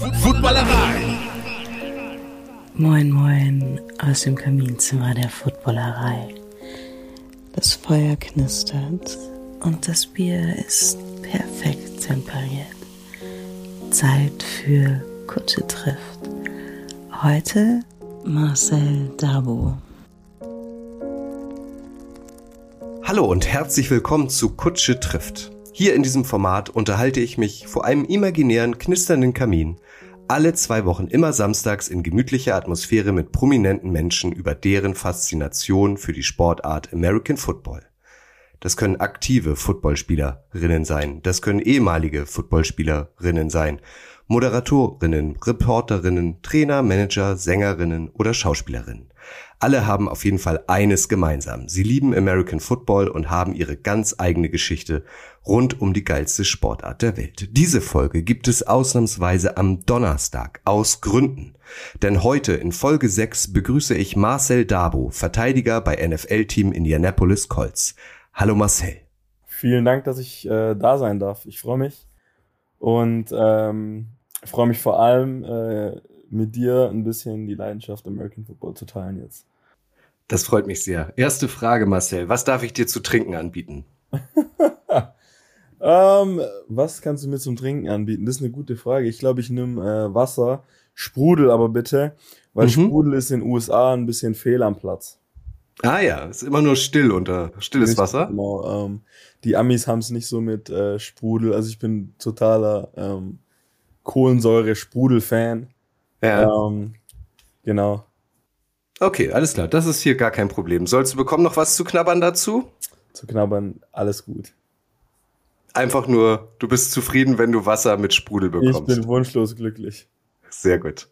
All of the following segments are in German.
Footballerei. Moin, moin aus dem Kaminzimmer der Footballerei. Das Feuer knistert und das Bier ist perfekt temperiert. Zeit für Kutsche trifft. Heute Marcel Dabo. Hallo und herzlich willkommen zu Kutsche trifft. Hier in diesem Format unterhalte ich mich vor einem imaginären, knisternden Kamin alle zwei Wochen immer samstags in gemütlicher Atmosphäre mit prominenten Menschen über deren Faszination für die Sportart American Football. Das können aktive Footballspielerinnen sein, das können ehemalige Footballspielerinnen sein, Moderatorinnen, Reporterinnen, Trainer, Manager, Sängerinnen oder Schauspielerinnen. Alle haben auf jeden Fall eines gemeinsam. Sie lieben American Football und haben ihre ganz eigene Geschichte rund um die geilste Sportart der Welt. Diese Folge gibt es ausnahmsweise am Donnerstag aus Gründen. Denn heute in Folge 6 begrüße ich Marcel Dabo, Verteidiger bei NFL-Team Indianapolis Colts. Hallo Marcel. Vielen Dank, dass ich äh, da sein darf. Ich freue mich und ähm, freue mich vor allem äh, mit dir ein bisschen die Leidenschaft American Football zu teilen jetzt. Das freut mich sehr. Erste Frage, Marcel. Was darf ich dir zu trinken anbieten? ähm, was kannst du mir zum Trinken anbieten? Das ist eine gute Frage. Ich glaube, ich nehme äh, Wasser. Sprudel aber bitte, weil mhm. Sprudel ist in den USA ein bisschen fehl am Platz. Ah ja, ist immer nur still unter stilles Richtig, Wasser. Genau. Ähm, die Amis haben es nicht so mit äh, Sprudel. Also ich bin totaler ähm, Kohlensäure-Sprudel-Fan. Ja. Ähm, genau. Okay, alles klar. Das ist hier gar kein Problem. Sollst du bekommen noch was zu knabbern dazu? Zu knabbern, alles gut. Einfach nur, du bist zufrieden, wenn du Wasser mit Sprudel bekommst. Ich bin wunschlos glücklich. Sehr gut.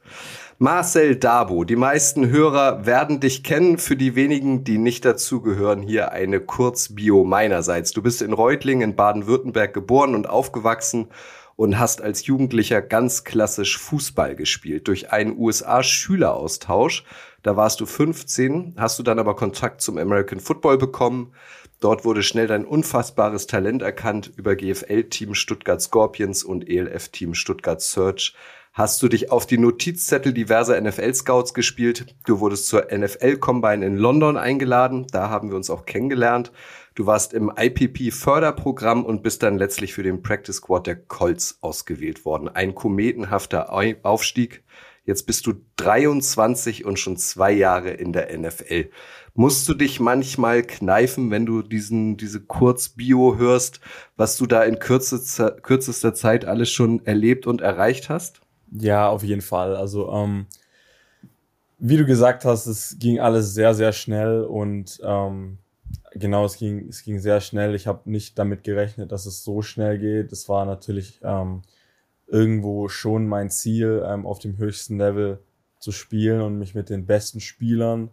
Marcel Dabo, die meisten Hörer werden dich kennen. Für die wenigen, die nicht dazugehören, hier eine Kurzbio meinerseits. Du bist in Reutlingen in Baden-Württemberg geboren und aufgewachsen und hast als Jugendlicher ganz klassisch Fußball gespielt. Durch einen USA-Schüleraustausch, da warst du 15, hast du dann aber Kontakt zum American Football bekommen. Dort wurde schnell dein unfassbares Talent erkannt über GFL-Team Stuttgart Scorpions und ELF-Team Stuttgart Search hast du dich auf die Notizzettel diverser NFL-Scouts gespielt. Du wurdest zur NFL-Combine in London eingeladen. Da haben wir uns auch kennengelernt. Du warst im IPP-Förderprogramm und bist dann letztlich für den Practice Squad der Colts ausgewählt worden. Ein kometenhafter Aufstieg. Jetzt bist du 23 und schon zwei Jahre in der NFL. Musst du dich manchmal kneifen, wenn du diesen, diese Kurzbio hörst, was du da in kürzester, kürzester Zeit alles schon erlebt und erreicht hast? Ja, auf jeden Fall. Also, ähm, wie du gesagt hast, es ging alles sehr, sehr schnell und ähm, genau, es ging, es ging sehr schnell. Ich habe nicht damit gerechnet, dass es so schnell geht. Es war natürlich ähm, irgendwo schon mein Ziel, ähm, auf dem höchsten Level zu spielen und mich mit den besten Spielern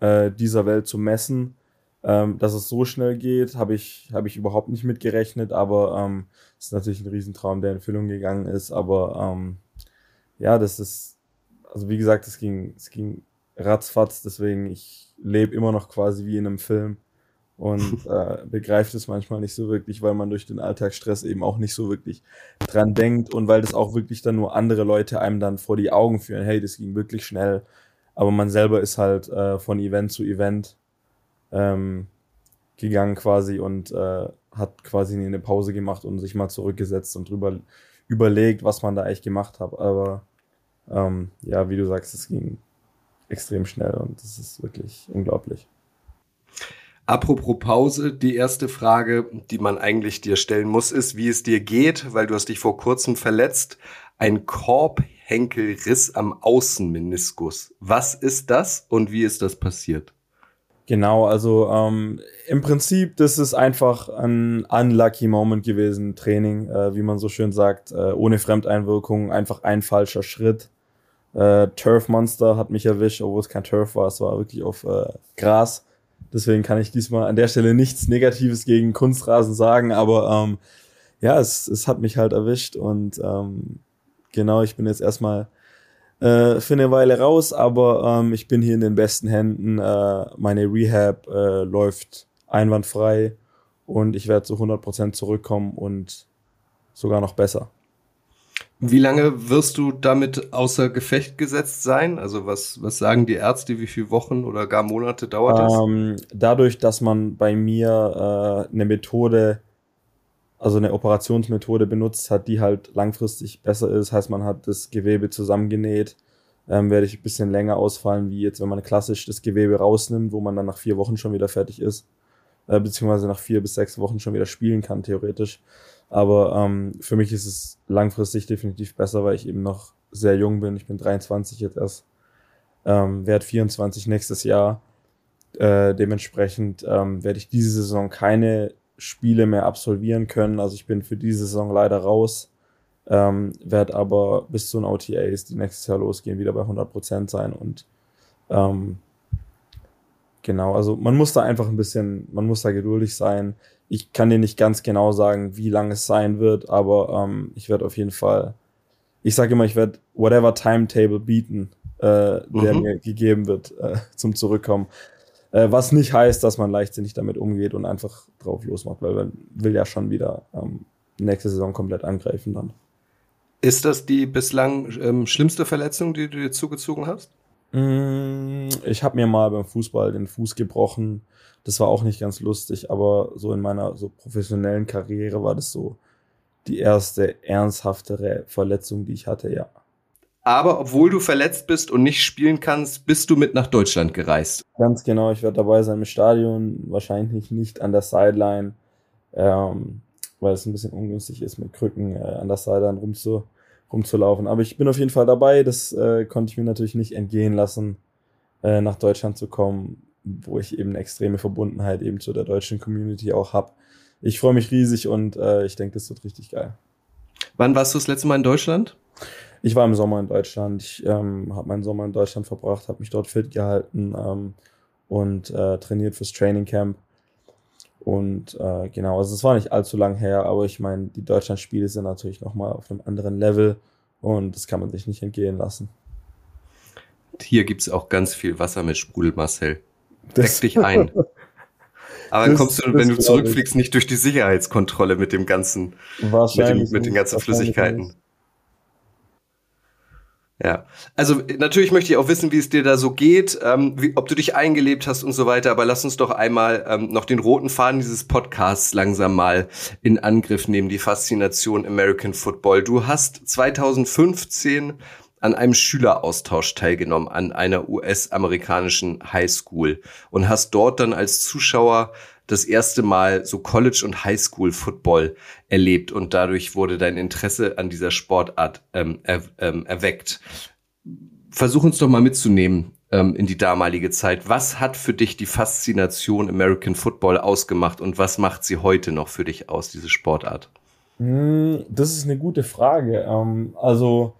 äh, dieser Welt zu messen. Ähm, dass es so schnell geht, habe ich, hab ich überhaupt nicht mitgerechnet, aber ähm, es ist natürlich ein Riesentraum, der in Erfüllung gegangen ist. Aber ähm, ja, das ist, also wie gesagt, es ging, es ging ratzfatz, deswegen ich lebe immer noch quasi wie in einem Film und äh, begreift es manchmal nicht so wirklich, weil man durch den Alltagsstress eben auch nicht so wirklich dran denkt und weil das auch wirklich dann nur andere Leute einem dann vor die Augen führen, hey, das ging wirklich schnell, aber man selber ist halt äh, von Event zu Event ähm, gegangen quasi und äh, hat quasi eine Pause gemacht und sich mal zurückgesetzt und drüber überlegt, was man da eigentlich gemacht hat. Aber ähm, ja, wie du sagst, es ging extrem schnell und das ist wirklich unglaublich. Apropos Pause, die erste Frage, die man eigentlich dir stellen muss, ist, wie es dir geht, weil du hast dich vor kurzem verletzt. Ein Korbhenkelriss am Außenmeniskus. Was ist das und wie ist das passiert? Genau, also ähm, im Prinzip, das ist einfach ein unlucky Moment gewesen, Training, äh, wie man so schön sagt, äh, ohne Fremdeinwirkung, einfach ein falscher Schritt. Äh, Turf Monster hat mich erwischt, obwohl es kein Turf war, es war wirklich auf äh, Gras. Deswegen kann ich diesmal an der Stelle nichts Negatives gegen Kunstrasen sagen, aber ähm, ja, es, es hat mich halt erwischt und ähm, genau, ich bin jetzt erstmal äh, für eine Weile raus, aber ähm, ich bin hier in den besten Händen. Äh, meine Rehab äh, läuft einwandfrei und ich werde zu 100% zurückkommen und sogar noch besser. Wie lange wirst du damit außer Gefecht gesetzt sein? Also was, was sagen die Ärzte, wie viele Wochen oder gar Monate dauert das? Ähm, dadurch, dass man bei mir äh, eine Methode, also eine Operationsmethode benutzt hat, die halt langfristig besser ist, heißt man hat das Gewebe zusammengenäht, ähm, werde ich ein bisschen länger ausfallen, wie jetzt, wenn man klassisch das Gewebe rausnimmt, wo man dann nach vier Wochen schon wieder fertig ist, äh, beziehungsweise nach vier bis sechs Wochen schon wieder spielen kann, theoretisch. Aber ähm, für mich ist es langfristig definitiv besser, weil ich eben noch sehr jung bin. Ich bin 23 jetzt erst, ähm, werde 24 nächstes Jahr. Äh, dementsprechend ähm, werde ich diese Saison keine Spiele mehr absolvieren können. Also ich bin für diese Saison leider raus. Ähm, werde aber bis zu den OTAs, die nächstes Jahr losgehen, wieder bei 100% sein. Und ähm, genau, also man muss da einfach ein bisschen, man muss da geduldig sein ich kann dir nicht ganz genau sagen, wie lang es sein wird, aber ähm, ich werde auf jeden Fall, ich sage immer, ich werde whatever Timetable bieten, äh, der mhm. mir gegeben wird äh, zum Zurückkommen. Äh, was nicht heißt, dass man leichtsinnig damit umgeht und einfach drauf losmacht, weil man will ja schon wieder ähm, nächste Saison komplett angreifen dann. Ist das die bislang ähm, schlimmste Verletzung, die du dir zugezogen hast? Mm, ich habe mir mal beim Fußball den Fuß gebrochen das war auch nicht ganz lustig, aber so in meiner so professionellen Karriere war das so die erste ernsthaftere Verletzung, die ich hatte, ja. Aber obwohl du verletzt bist und nicht spielen kannst, bist du mit nach Deutschland gereist. Ganz genau, ich werde dabei sein im Stadion, wahrscheinlich nicht an der Sideline, ähm, weil es ein bisschen ungünstig ist, mit Krücken äh, an der Sideline rumzu, rumzulaufen. Aber ich bin auf jeden Fall dabei, das äh, konnte ich mir natürlich nicht entgehen lassen, äh, nach Deutschland zu kommen wo ich eben eine extreme Verbundenheit eben zu der deutschen Community auch habe. Ich freue mich riesig und äh, ich denke, das wird richtig geil. Wann warst du das letzte Mal in Deutschland? Ich war im Sommer in Deutschland. Ich ähm, habe meinen Sommer in Deutschland verbracht, habe mich dort fit gehalten ähm, und äh, trainiert fürs Training Camp. Und äh, genau, also es war nicht allzu lang her, aber ich meine, die Deutschlandspiele sind natürlich nochmal auf einem anderen Level und das kann man sich nicht entgehen lassen. Hier gibt es auch ganz viel Wasser mit Sprudel, Marcel. Deck dich ein. Aber dann kommst du, wenn du zurückfliegst, nicht durch die Sicherheitskontrolle mit dem ganzen, mit, dem, mit den ganzen Flüssigkeiten. Ja, also natürlich möchte ich auch wissen, wie es dir da so geht, ähm, wie, ob du dich eingelebt hast und so weiter. Aber lass uns doch einmal ähm, noch den roten Faden dieses Podcasts langsam mal in Angriff nehmen, die Faszination American Football. Du hast 2015 an einem Schüleraustausch teilgenommen an einer US-amerikanischen Highschool und hast dort dann als Zuschauer das erste Mal so College- und Highschool-Football erlebt und dadurch wurde dein Interesse an dieser Sportart ähm, er, ähm, erweckt. Versuch uns doch mal mitzunehmen ähm, in die damalige Zeit. Was hat für dich die Faszination American Football ausgemacht und was macht sie heute noch für dich aus, diese Sportart? Hm, das ist eine gute Frage. Ähm, also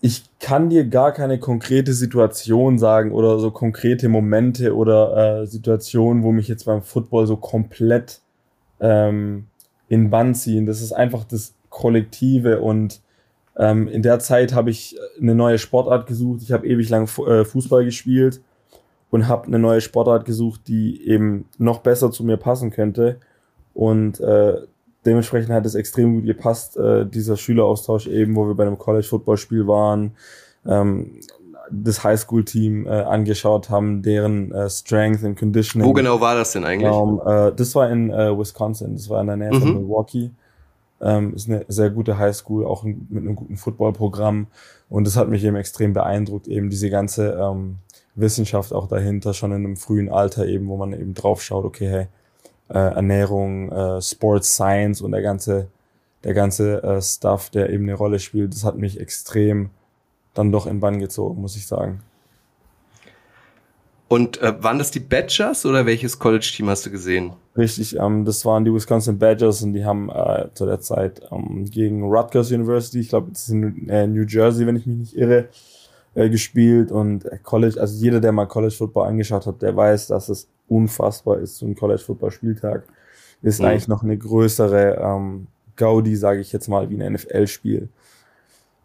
ich kann dir gar keine konkrete Situation sagen oder so konkrete Momente oder äh, Situationen, wo mich jetzt beim Football so komplett ähm, in Bann ziehen. Das ist einfach das Kollektive und ähm, in der Zeit habe ich eine neue Sportart gesucht. Ich habe ewig lang äh, Fußball gespielt und habe eine neue Sportart gesucht, die eben noch besser zu mir passen könnte. Und äh, dementsprechend hat es extrem gut gepasst, äh, dieser Schüleraustausch eben, wo wir bei einem College-Football-Spiel waren, ähm, das Highschool-Team äh, angeschaut haben, deren äh, Strength and Conditioning. Wo genau war das denn eigentlich? Um, äh, das war in äh, Wisconsin, das war in der Nähe mhm. von Milwaukee. Ähm, ist eine sehr gute Highschool, auch mit einem guten Footballprogramm. Und das hat mich eben extrem beeindruckt, eben diese ganze ähm, Wissenschaft auch dahinter, schon in einem frühen Alter eben, wo man eben drauf schaut, okay, hey, äh, Ernährung, äh, Sports Science und der ganze, der ganze äh, Stuff, der eben eine Rolle spielt, das hat mich extrem dann doch in Bann gezogen, muss ich sagen. Und äh, waren das die Badgers oder welches College-Team hast du gesehen? Richtig, ähm, das waren die Wisconsin Badgers und die haben äh, zu der Zeit ähm, gegen Rutgers University, ich glaube, das ist in äh, New Jersey, wenn ich mich nicht irre, äh, gespielt und äh, College, also jeder, der mal College Football angeschaut hat, der weiß, dass es unfassbar ist, so ein College-Football-Spieltag. Ist mhm. eigentlich noch eine größere ähm, Gaudi, sage ich jetzt mal, wie ein NFL-Spiel.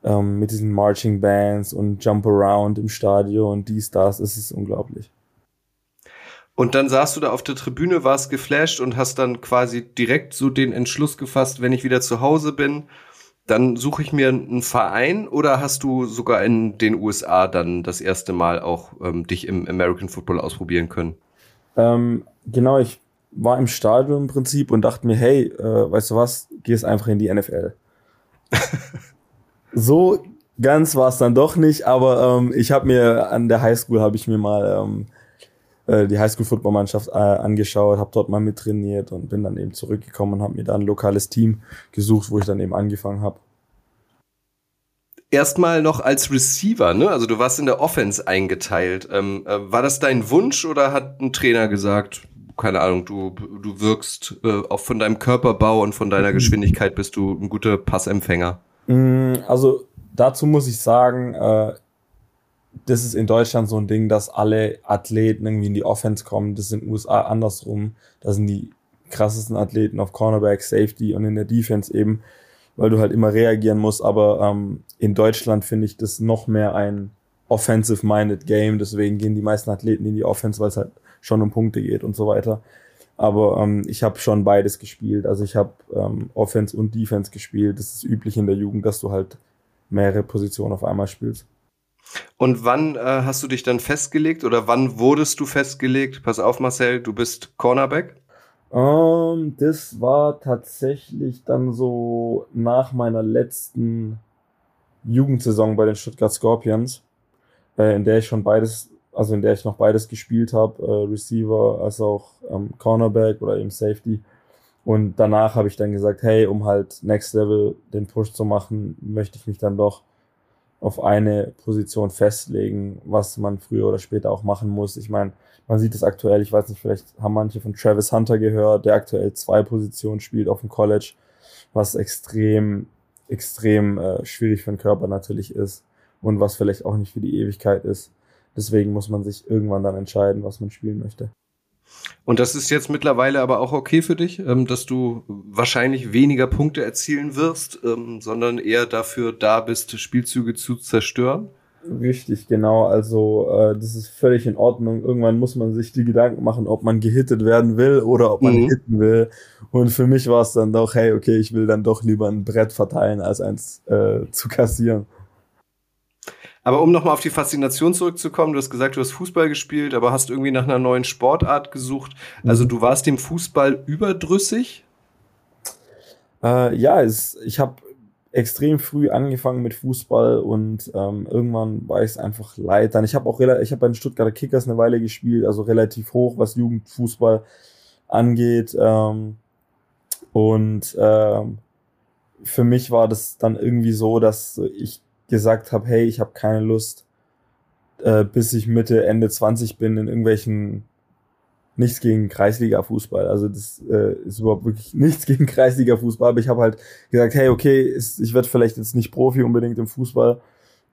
Ähm, mit diesen Marching Bands und Jump Around im Stadion und dies, das, ist es unglaublich. Und dann saßt du da auf der Tribüne, warst geflasht und hast dann quasi direkt so den Entschluss gefasst, wenn ich wieder zu Hause bin, dann suche ich mir einen Verein oder hast du sogar in den USA dann das erste Mal auch ähm, dich im American Football ausprobieren können? Ähm, genau, ich war im Stadion im Prinzip und dachte mir, hey, äh, weißt du was, gehst einfach in die NFL. so ganz war es dann doch nicht, aber ähm, ich habe mir an der Highschool habe ich mir mal ähm, äh, die Highschool-Football-Mannschaft äh, angeschaut, habe dort mal mittrainiert und bin dann eben zurückgekommen und habe mir da ein lokales Team gesucht, wo ich dann eben angefangen habe. Erstmal noch als Receiver, ne? Also du warst in der Offense eingeteilt. Ähm, äh, war das dein Wunsch oder hat ein Trainer gesagt, keine Ahnung, du, du wirkst äh, auch von deinem Körperbau und von deiner Geschwindigkeit bist du ein guter Passempfänger? Mm, also dazu muss ich sagen, äh, das ist in Deutschland so ein Ding, dass alle Athleten irgendwie in die Offense kommen. Das ist in den USA andersrum. Da sind die krassesten Athleten auf Cornerback, Safety und in der Defense eben, weil du halt immer reagieren musst. Aber ähm, in Deutschland finde ich das noch mehr ein offensive-minded Game. Deswegen gehen die meisten Athleten in die Offense, weil es halt schon um Punkte geht und so weiter. Aber ähm, ich habe schon beides gespielt. Also ich habe ähm, Offense und Defense gespielt. Das ist üblich in der Jugend, dass du halt mehrere Positionen auf einmal spielst. Und wann äh, hast du dich dann festgelegt oder wann wurdest du festgelegt? Pass auf, Marcel, du bist Cornerback? Um, ähm, das war tatsächlich dann so nach meiner letzten Jugendsaison bei den Stuttgart Scorpions, äh, in der ich schon beides, also in der ich noch beides gespielt habe, äh, Receiver als auch ähm, Cornerback oder eben Safety. Und danach habe ich dann gesagt, hey, um halt Next Level den Push zu machen, möchte ich mich dann doch auf eine Position festlegen, was man früher oder später auch machen muss. Ich meine, man sieht es aktuell, ich weiß nicht, vielleicht haben manche von Travis Hunter gehört, der aktuell zwei Positionen spielt auf dem College, was extrem, extrem äh, schwierig für den Körper natürlich ist und was vielleicht auch nicht für die Ewigkeit ist. Deswegen muss man sich irgendwann dann entscheiden, was man spielen möchte. Und das ist jetzt mittlerweile aber auch okay für dich, ähm, dass du wahrscheinlich weniger Punkte erzielen wirst, ähm, sondern eher dafür da bist, Spielzüge zu zerstören? Richtig, genau. Also äh, das ist völlig in Ordnung. Irgendwann muss man sich die Gedanken machen, ob man gehittet werden will oder ob man mhm. hitten will. Und für mich war es dann doch, hey, okay, ich will dann doch lieber ein Brett verteilen, als eins äh, zu kassieren. Aber um nochmal auf die Faszination zurückzukommen, du hast gesagt, du hast Fußball gespielt, aber hast irgendwie nach einer neuen Sportart gesucht. Also du warst dem Fußball überdrüssig? Äh, ja, es, ich habe extrem früh angefangen mit Fußball und ähm, irgendwann war ich es einfach leid. Dann ich habe auch ich habe bei den Stuttgarter Kickers eine Weile gespielt, also relativ hoch, was Jugendfußball angeht. Ähm, und ähm, für mich war das dann irgendwie so, dass ich gesagt habe, hey, ich habe keine Lust, äh, bis ich Mitte, Ende 20 bin, in irgendwelchen nichts gegen Kreisliga-Fußball. Also das äh, ist überhaupt wirklich nichts gegen Kreisliga-Fußball. Aber ich habe halt gesagt, hey, okay, ist, ich werde vielleicht jetzt nicht Profi unbedingt im Fußball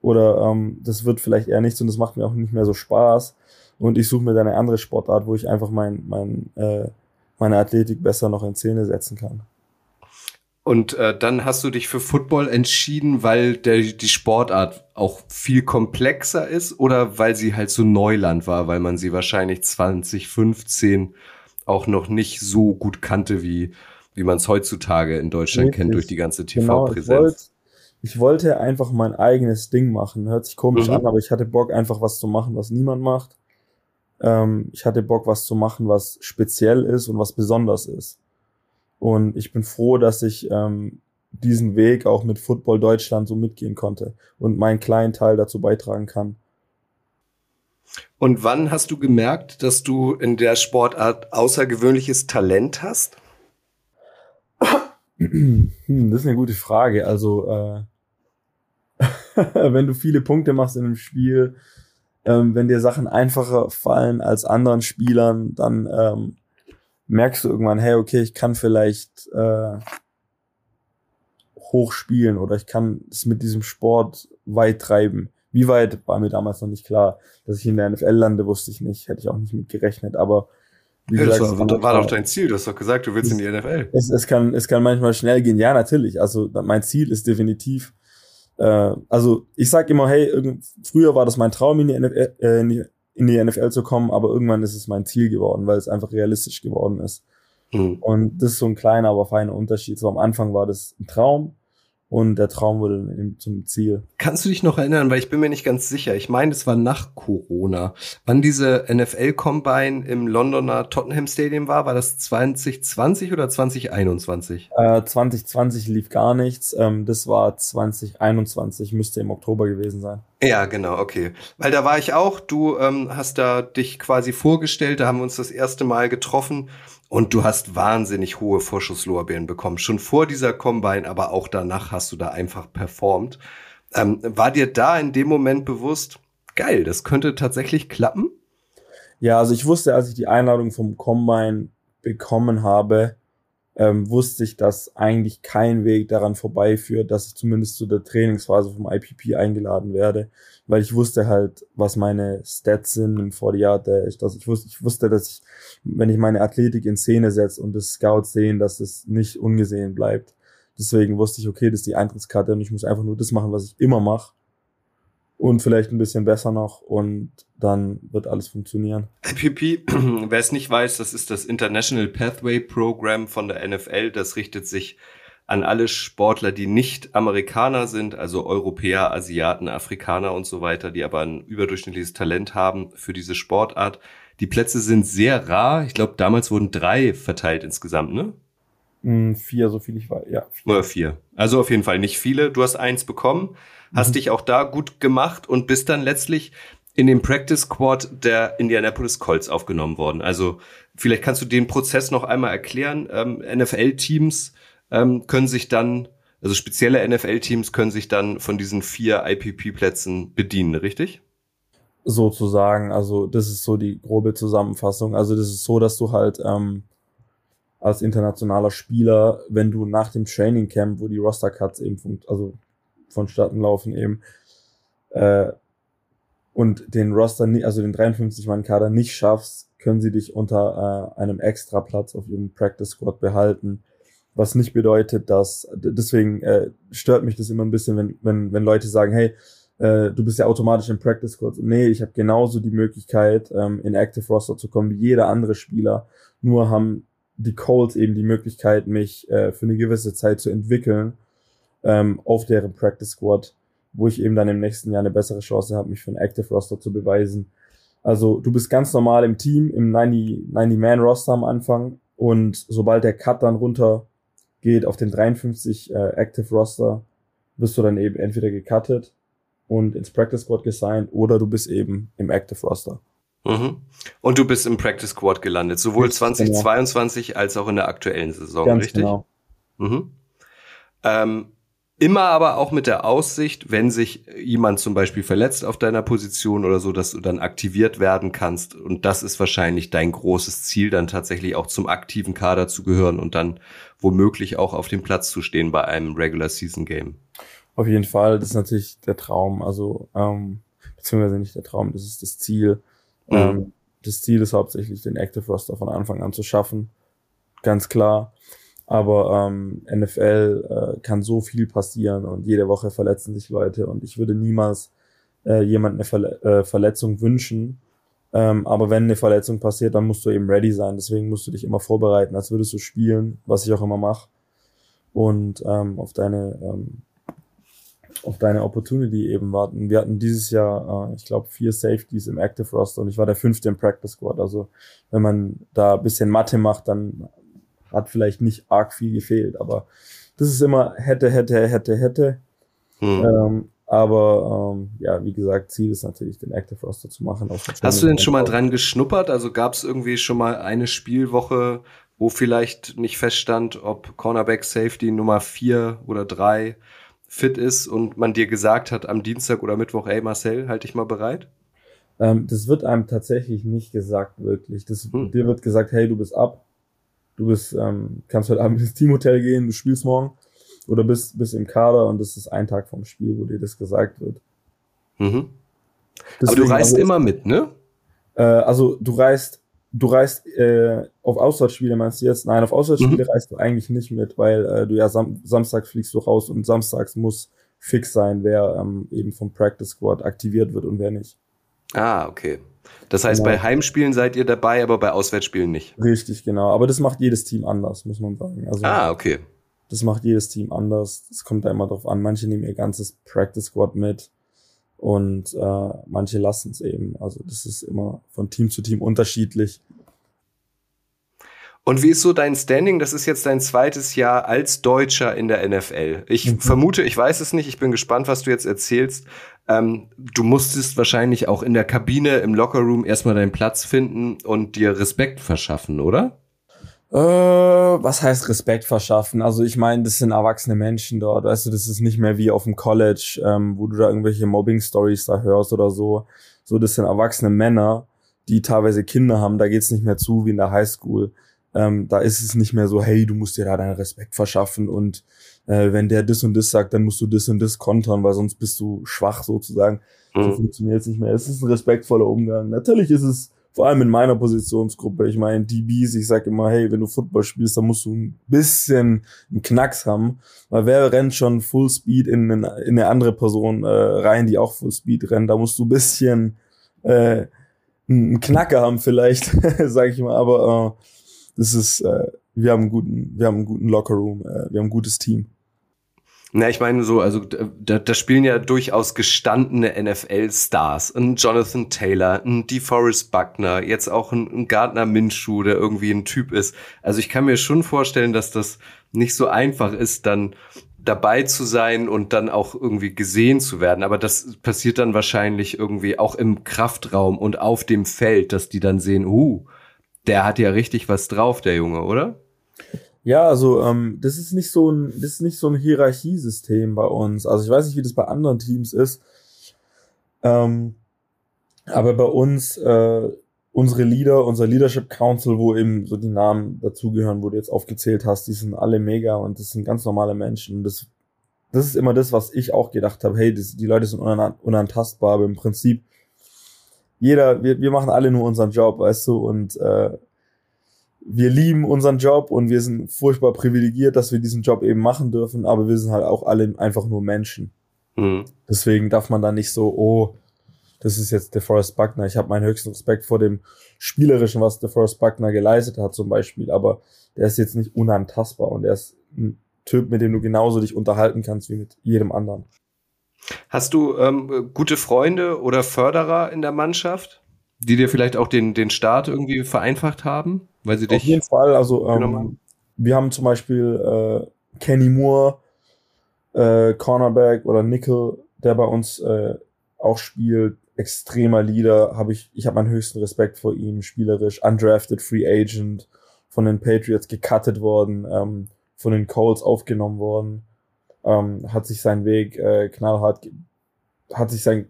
oder ähm, das wird vielleicht eher nichts und das macht mir auch nicht mehr so Spaß. Und ich suche mir dann eine andere Sportart, wo ich einfach mein, mein, äh, meine Athletik besser noch in Szene setzen kann. Und äh, dann hast du dich für Football entschieden, weil der, die Sportart auch viel komplexer ist oder weil sie halt so Neuland war, weil man sie wahrscheinlich 2015 auch noch nicht so gut kannte, wie, wie man es heutzutage in Deutschland Richtig. kennt durch die ganze TV-Präsenz. Genau, ich, ich, wollte einfach mein eigenes Ding machen. Hört sich komisch mhm. an, aber ich hatte Bock, einfach was zu machen, was niemand macht. Ähm, ich hatte Bock, was zu machen, was speziell ist und was besonders ist. Und ich bin froh, dass ich ähm, diesen Weg auch mit Football Deutschland so mitgehen konnte und meinen kleinen Teil dazu beitragen kann. Und wann hast du gemerkt, dass du in der Sportart außergewöhnliches Talent hast? Hm, das ist eine gute Frage. Also, äh, wenn du viele Punkte machst in einem Spiel, ähm, wenn dir Sachen einfacher fallen als anderen Spielern, dann ähm, merkst du irgendwann, hey, okay, ich kann vielleicht äh, hoch spielen oder ich kann es mit diesem Sport weit treiben. Wie weit war mir damals noch nicht klar. Dass ich in der NFL lande, wusste ich nicht, hätte ich auch nicht mit gerechnet, aber wie ja, gesagt, das war, war doch dein Ziel, du hast doch gesagt, du willst es, in die NFL. Es, es, kann, es kann manchmal schnell gehen, ja, natürlich. Also mein Ziel ist definitiv, äh, also ich sag immer, hey, irgend, früher war das mein Traum, in die, NFL, äh, in die in die NFL zu kommen, aber irgendwann ist es mein Ziel geworden, weil es einfach realistisch geworden ist. Mhm. Und das ist so ein kleiner, aber feiner Unterschied. So am Anfang war das ein Traum und der Traum wurde zum Ziel. Kannst du dich noch erinnern, weil ich bin mir nicht ganz sicher. Ich meine, es war nach Corona. Wann diese NFL Combine im Londoner Tottenham Stadium war, war das 2020 oder 2021? Äh, 2020 lief gar nichts. Ähm, das war 2021, müsste im Oktober gewesen sein. Ja, genau, okay. Weil da war ich auch. Du ähm, hast da dich quasi vorgestellt. Da haben wir uns das erste Mal getroffen. Und du hast wahnsinnig hohe Vorschusslorbeeren bekommen. Schon vor dieser Combine, aber auch danach hast du da einfach performt. Ähm, war dir da in dem Moment bewusst, geil, das könnte tatsächlich klappen? Ja, also ich wusste, als ich die Einladung vom Combine bekommen habe, ähm, wusste ich, dass eigentlich kein Weg daran vorbeiführt, dass ich zumindest zu der Trainingsphase vom IPP eingeladen werde, weil ich wusste halt, was meine Stats sind im 40 Yard Dash, dass ich wusste, ich wusste, dass ich, wenn ich meine Athletik in Szene setze und das Scouts sehen, dass es nicht ungesehen bleibt. Deswegen wusste ich, okay, das ist die Eintrittskarte und ich muss einfach nur das machen, was ich immer mache und vielleicht ein bisschen besser noch und dann wird alles funktionieren. IPP, wer es nicht weiß, das ist das International Pathway Program von der NFL. Das richtet sich an alle Sportler, die nicht Amerikaner sind, also Europäer, Asiaten, Afrikaner und so weiter, die aber ein überdurchschnittliches Talent haben für diese Sportart. Die Plätze sind sehr rar. Ich glaube, damals wurden drei verteilt insgesamt, ne? Hm, vier, so viel ich weiß, ja. Vier. Oder vier. Also auf jeden Fall nicht viele. Du hast eins bekommen hast mhm. dich auch da gut gemacht und bist dann letztlich in dem Practice Squad der Indianapolis Colts aufgenommen worden. Also vielleicht kannst du den Prozess noch einmal erklären. Ähm, NFL-Teams ähm, können sich dann, also spezielle NFL-Teams können sich dann von diesen vier IPP-Plätzen bedienen, richtig? Sozusagen, also das ist so die grobe Zusammenfassung. Also das ist so, dass du halt ähm, als internationaler Spieler, wenn du nach dem Training Camp, wo die Roster Cuts eben, also vonstatten laufen eben. Äh, und den Roster, also den 53-Mann-Kader nicht schaffst, können sie dich unter äh, einem Extraplatz auf ihrem Practice Squad behalten. Was nicht bedeutet, dass, deswegen äh, stört mich das immer ein bisschen, wenn, wenn, wenn Leute sagen, hey, äh, du bist ja automatisch im Practice Squad. Nee, ich habe genauso die Möglichkeit, ähm, in Active Roster zu kommen wie jeder andere Spieler. Nur haben die Colts eben die Möglichkeit, mich äh, für eine gewisse Zeit zu entwickeln ähm, auf deren Practice Squad, wo ich eben dann im nächsten Jahr eine bessere Chance habe, mich für ein Active Roster zu beweisen. Also du bist ganz normal im Team, im 90-Man-Roster am Anfang und sobald der Cut dann runter geht auf den 53 äh, Active Roster, wirst du dann eben entweder gecuttet und ins Practice Squad gesigned oder du bist eben im Active Roster. Mhm. Und du bist im Practice Squad gelandet, sowohl 2022 genau. als auch in der aktuellen Saison, Ganz richtig? Genau. Mhm. Ähm, Immer aber auch mit der Aussicht, wenn sich jemand zum Beispiel verletzt auf deiner Position oder so, dass du dann aktiviert werden kannst. Und das ist wahrscheinlich dein großes Ziel, dann tatsächlich auch zum aktiven Kader zu gehören und dann womöglich auch auf dem Platz zu stehen bei einem Regular Season Game. Auf jeden Fall, das ist natürlich der Traum. Also, ähm, beziehungsweise nicht der Traum, das ist das Ziel. Mhm. Ähm, das Ziel ist hauptsächlich, den Active Roster von Anfang an zu schaffen. Ganz klar. Aber ähm, NFL äh, kann so viel passieren und jede Woche verletzen sich Leute und ich würde niemals äh, jemand eine Verle äh, Verletzung wünschen. Ähm, aber wenn eine Verletzung passiert, dann musst du eben ready sein. Deswegen musst du dich immer vorbereiten, als würdest du spielen, was ich auch immer mache. Und ähm, auf deine ähm, auf deine Opportunity eben warten. Wir hatten dieses Jahr, äh, ich glaube, vier Safeties im Active Roster und ich war der fünfte im Practice Squad. Also wenn man da bisschen Mathe macht, dann hat vielleicht nicht arg viel gefehlt, aber das ist immer hätte, hätte, hätte, hätte. Hm. Ähm, aber ähm, ja, wie gesagt, Ziel ist natürlich, den Active Roster zu machen. Hast du denn schon mal dran geschnuppert? Also gab es irgendwie schon mal eine Spielwoche, wo vielleicht nicht feststand, ob Cornerback Safety Nummer vier oder drei fit ist und man dir gesagt hat am Dienstag oder Mittwoch, ey Marcel, halt dich mal bereit? Ähm, das wird einem tatsächlich nicht gesagt, wirklich. Das, hm. Dir wird gesagt, hey, du bist ab du bist, ähm, kannst heute Abend ins Teamhotel gehen, du spielst morgen oder bist, bist im Kader und das ist ein Tag vom Spiel, wo dir das gesagt wird. Mhm. Deswegen, Aber du reist also, immer mit, ne? Äh, also du reist, du reist äh, auf Auswärtsspiele, meinst du jetzt? Nein, auf Auswärtsspiele mhm. reist du eigentlich nicht mit, weil äh, du ja sam samstags fliegst du raus und samstags muss fix sein, wer ähm, eben vom Practice Squad aktiviert wird und wer nicht. Ah, okay. Das heißt, genau. bei Heimspielen seid ihr dabei, aber bei Auswärtsspielen nicht. Richtig, genau. Aber das macht jedes Team anders, muss man sagen. Also, ah, okay. Das macht jedes Team anders. Es kommt da immer drauf an. Manche nehmen ihr ganzes Practice Squad mit und äh, manche lassen es eben. Also das ist immer von Team zu Team unterschiedlich. Und wie ist so dein Standing? Das ist jetzt dein zweites Jahr als Deutscher in der NFL. Ich mhm. vermute, ich weiß es nicht, ich bin gespannt, was du jetzt erzählst. Ähm, du musstest wahrscheinlich auch in der Kabine, im Lockerroom erstmal deinen Platz finden und dir Respekt verschaffen, oder? Äh, was heißt Respekt verschaffen? Also ich meine, das sind erwachsene Menschen dort, weißt du, das ist nicht mehr wie auf dem College, ähm, wo du da irgendwelche Mobbing-Stories da hörst oder so. So, das sind erwachsene Männer, die teilweise Kinder haben, da geht's nicht mehr zu wie in der Highschool. Ähm, da ist es nicht mehr so, hey, du musst dir da deinen Respekt verschaffen und äh, wenn der das und das sagt, dann musst du das und das kontern, weil sonst bist du schwach sozusagen. Mhm. So funktioniert es nicht mehr. Es ist ein respektvoller Umgang. Natürlich ist es vor allem in meiner Positionsgruppe, ich meine, DBs, ich sag immer, hey, wenn du Football spielst, dann musst du ein bisschen einen Knacks haben, weil wer rennt schon Full Speed in, in, in eine andere Person äh, rein, die auch Full Speed rennt, da musst du ein bisschen äh, einen Knacker haben vielleicht, sag ich mal, aber äh, das ist, äh, wir haben einen guten, wir haben einen guten Lockerroom, äh, wir haben ein gutes Team. Na, ich meine so, also da, da spielen ja durchaus gestandene NFL-Stars. Ein Jonathan Taylor, ein DeForest Buckner, jetzt auch ein, ein Gardner Minshew, der irgendwie ein Typ ist. Also ich kann mir schon vorstellen, dass das nicht so einfach ist, dann dabei zu sein und dann auch irgendwie gesehen zu werden. Aber das passiert dann wahrscheinlich irgendwie auch im Kraftraum und auf dem Feld, dass die dann sehen, uh, der hat ja richtig was drauf, der Junge, oder? Ja, also ähm, das ist nicht so ein, das ist nicht so ein Hierarchiesystem bei uns. Also ich weiß nicht, wie das bei anderen Teams ist. Ähm, aber bei uns, äh, unsere Leader, unser Leadership Council, wo eben so die Namen dazugehören, wo du jetzt aufgezählt hast, die sind alle mega und das sind ganz normale Menschen. Und das, das ist immer das, was ich auch gedacht habe. Hey, das, die Leute sind unantastbar, aber im Prinzip jeder, wir, wir machen alle nur unseren Job, weißt du, und äh, wir lieben unseren Job und wir sind furchtbar privilegiert, dass wir diesen Job eben machen dürfen, aber wir sind halt auch alle einfach nur Menschen. Mhm. Deswegen darf man da nicht so, oh, das ist jetzt der Forrest Buckner. Ich habe meinen höchsten Respekt vor dem Spielerischen, was der Forrest Buckner geleistet hat zum Beispiel, aber der ist jetzt nicht unantastbar und er ist ein Typ, mit dem du genauso dich unterhalten kannst wie mit jedem anderen. Hast du ähm, gute Freunde oder Förderer in der Mannschaft, die dir vielleicht auch den, den Start irgendwie vereinfacht haben? Weil sie dich Auf jeden Fall. Also ähm, wir haben zum Beispiel äh, Kenny Moore, äh, Cornerback oder Nickel, der bei uns äh, auch spielt. Extremer Leader, habe ich, ich habe meinen höchsten Respekt vor ihm, spielerisch, undrafted Free Agent, von den Patriots gecuttet worden, ähm, von den Colts aufgenommen worden ähm, hat sich seinen Weg äh, knallhart, hat sich sein,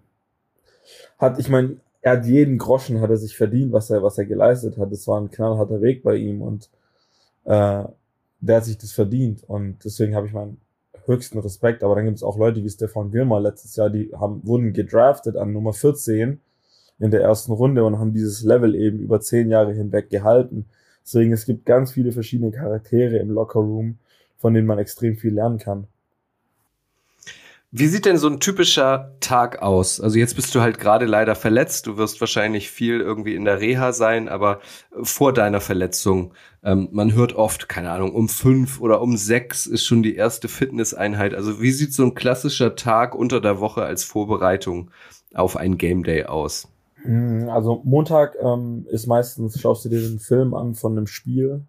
hat, ich meine, er hat jeden Groschen hat er sich verdient, was er, was er geleistet hat. Es war ein knallharter Weg bei ihm und äh, der hat sich das verdient und deswegen habe ich meinen höchsten Respekt. Aber dann gibt es auch Leute wie Stefan Gilmer letztes Jahr, die haben, wurden gedraftet an Nummer 14 in der ersten Runde und haben dieses Level eben über zehn Jahre hinweg gehalten. Deswegen, es gibt ganz viele verschiedene Charaktere im Lockerroom, von denen man extrem viel lernen kann. Wie sieht denn so ein typischer Tag aus? Also jetzt bist du halt gerade leider verletzt. Du wirst wahrscheinlich viel irgendwie in der Reha sein, aber vor deiner Verletzung, ähm, man hört oft, keine Ahnung, um fünf oder um sechs ist schon die erste Fitnesseinheit. Also wie sieht so ein klassischer Tag unter der Woche als Vorbereitung auf ein Game Day aus? Hm, also Montag ähm, ist meistens, schaust du dir den Film an von einem Spiel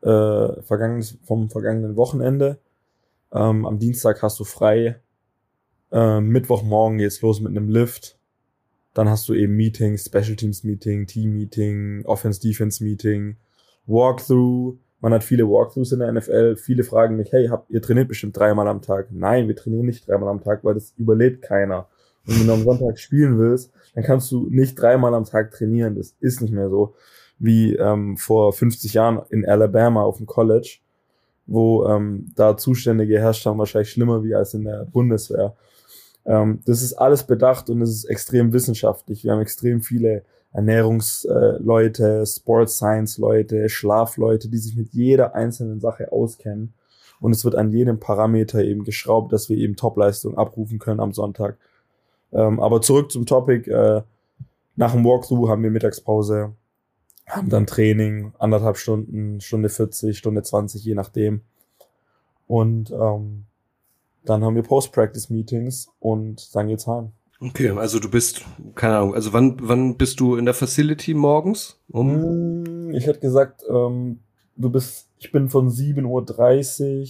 äh, vergangenes, vom vergangenen Wochenende ähm, am Dienstag hast du frei. Ähm, Mittwochmorgen geht's los mit einem Lift. Dann hast du eben Meetings, Special Teams Meeting, Team Meeting, Offense Defense Meeting, Walkthrough. Man hat viele Walkthroughs in der NFL. Viele fragen mich, hey, habt ihr trainiert bestimmt dreimal am Tag? Nein, wir trainieren nicht dreimal am Tag, weil das überlebt keiner. Und wenn du am Sonntag spielen willst, dann kannst du nicht dreimal am Tag trainieren. Das ist nicht mehr so wie ähm, vor 50 Jahren in Alabama auf dem College wo ähm, da Zustände geherrscht haben, wahrscheinlich schlimmer wie als in der Bundeswehr. Ähm, das ist alles bedacht und es ist extrem wissenschaftlich. Wir haben extrem viele Ernährungsleute, äh, Sports Science Leute, Schlafleute, die sich mit jeder einzelnen Sache auskennen. Und es wird an jedem Parameter eben geschraubt, dass wir eben Topleistung abrufen können am Sonntag. Ähm, aber zurück zum Topic. Äh, nach dem Walkthrough haben wir Mittagspause haben dann Training, anderthalb Stunden, Stunde 40, Stunde 20, je nachdem. Und ähm, dann haben wir Post-Practice-Meetings und dann geht's heim. Okay, also du bist, keine Ahnung, also wann, wann bist du in der Facility morgens? Um? Ich hätte gesagt, ähm, du bist, ich bin von 7.30 Uhr,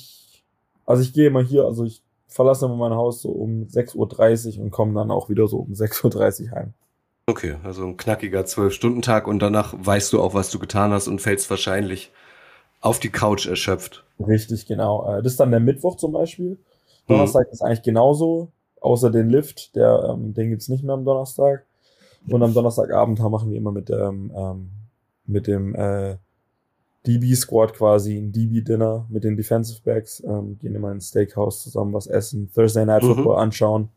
also ich gehe immer hier, also ich verlasse immer mein Haus so um 6.30 Uhr und komme dann auch wieder so um 6.30 Uhr heim. Okay, also ein knackiger Zwölf-Stunden-Tag und danach weißt du auch, was du getan hast und fällst wahrscheinlich auf die Couch erschöpft. Richtig, genau. Äh, das ist dann der Mittwoch zum Beispiel. Donnerstag mhm. ist eigentlich genauso, außer den Lift, der, ähm, den gibt's nicht mehr am Donnerstag. Und am Donnerstagabend machen wir immer mit, ähm, ähm, mit dem äh, DB-Squad quasi ein DB-Dinner mit den Defensive Backs, ähm, gehen immer ins Steakhouse zusammen was essen, Thursday Night mhm. Football anschauen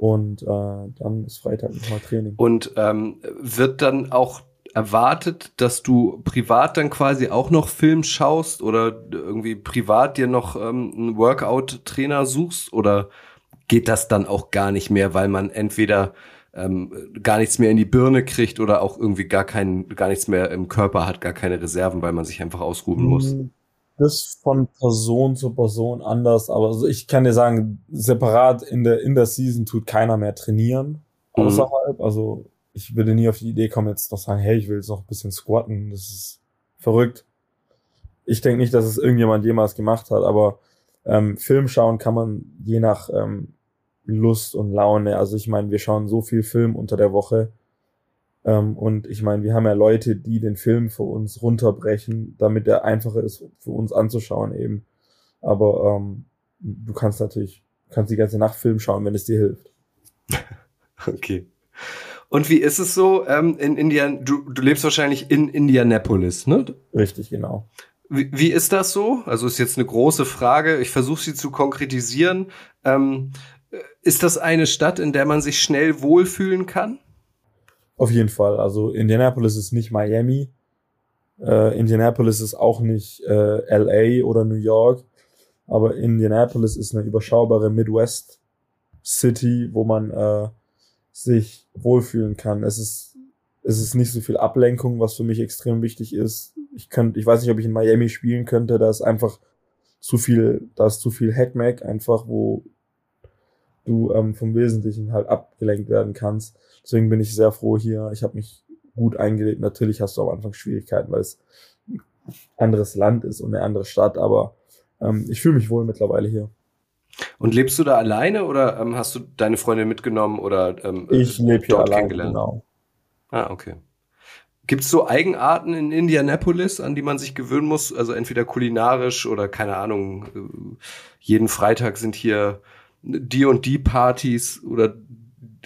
und äh, dann ist Freitag nochmal Training. Und ähm, wird dann auch erwartet, dass du privat dann quasi auch noch Film schaust oder irgendwie privat dir noch ähm, einen Workout-Trainer suchst oder geht das dann auch gar nicht mehr, weil man entweder ähm, gar nichts mehr in die Birne kriegt oder auch irgendwie gar kein, gar nichts mehr im Körper hat, gar keine Reserven, weil man sich einfach ausruhen muss. Das von Person zu Person anders, aber also ich kann dir sagen, separat in der, in der Season tut keiner mehr trainieren mhm. außerhalb. Also ich würde nie auf die Idee kommen, jetzt noch sagen, hey, ich will jetzt noch ein bisschen squatten. Das ist verrückt. Ich denke nicht, dass es irgendjemand jemals gemacht hat, aber ähm, Film schauen kann man je nach ähm, Lust und Laune. Also ich meine, wir schauen so viel Film unter der Woche. Ähm, und ich meine, wir haben ja Leute, die den Film für uns runterbrechen, damit er einfacher ist für uns anzuschauen eben. Aber ähm, du kannst natürlich, kannst die ganze Nacht Film schauen, wenn es dir hilft. Okay. Und wie ist es so ähm, in Indian? Du, du lebst wahrscheinlich in Indianapolis, ne? Richtig, genau. Wie, wie ist das so? Also ist jetzt eine große Frage. Ich versuche sie zu konkretisieren. Ähm, ist das eine Stadt, in der man sich schnell wohlfühlen kann? Auf jeden Fall. Also Indianapolis ist nicht Miami. Äh, Indianapolis ist auch nicht äh, LA oder New York. Aber Indianapolis ist eine überschaubare Midwest City, wo man äh, sich wohlfühlen kann. Es ist, es ist nicht so viel Ablenkung, was für mich extrem wichtig ist. Ich könnte, ich weiß nicht, ob ich in Miami spielen könnte. Da ist einfach zu viel, da ist zu viel Hackmack einfach, wo du ähm, vom Wesentlichen halt abgelenkt werden kannst. Deswegen bin ich sehr froh hier. Ich habe mich gut eingelebt. Natürlich hast du am Anfang Schwierigkeiten, weil es ein anderes Land ist und eine andere Stadt, aber ähm, ich fühle mich wohl mittlerweile hier. Und lebst du da alleine oder ähm, hast du deine Freundin mitgenommen oder ähm, ich lebe hier alleine, kennengelernt? Genau. Ah, okay. Gibt es so Eigenarten in Indianapolis, an die man sich gewöhnen muss? Also entweder kulinarisch oder keine Ahnung, äh, jeden Freitag sind hier die und die Partys oder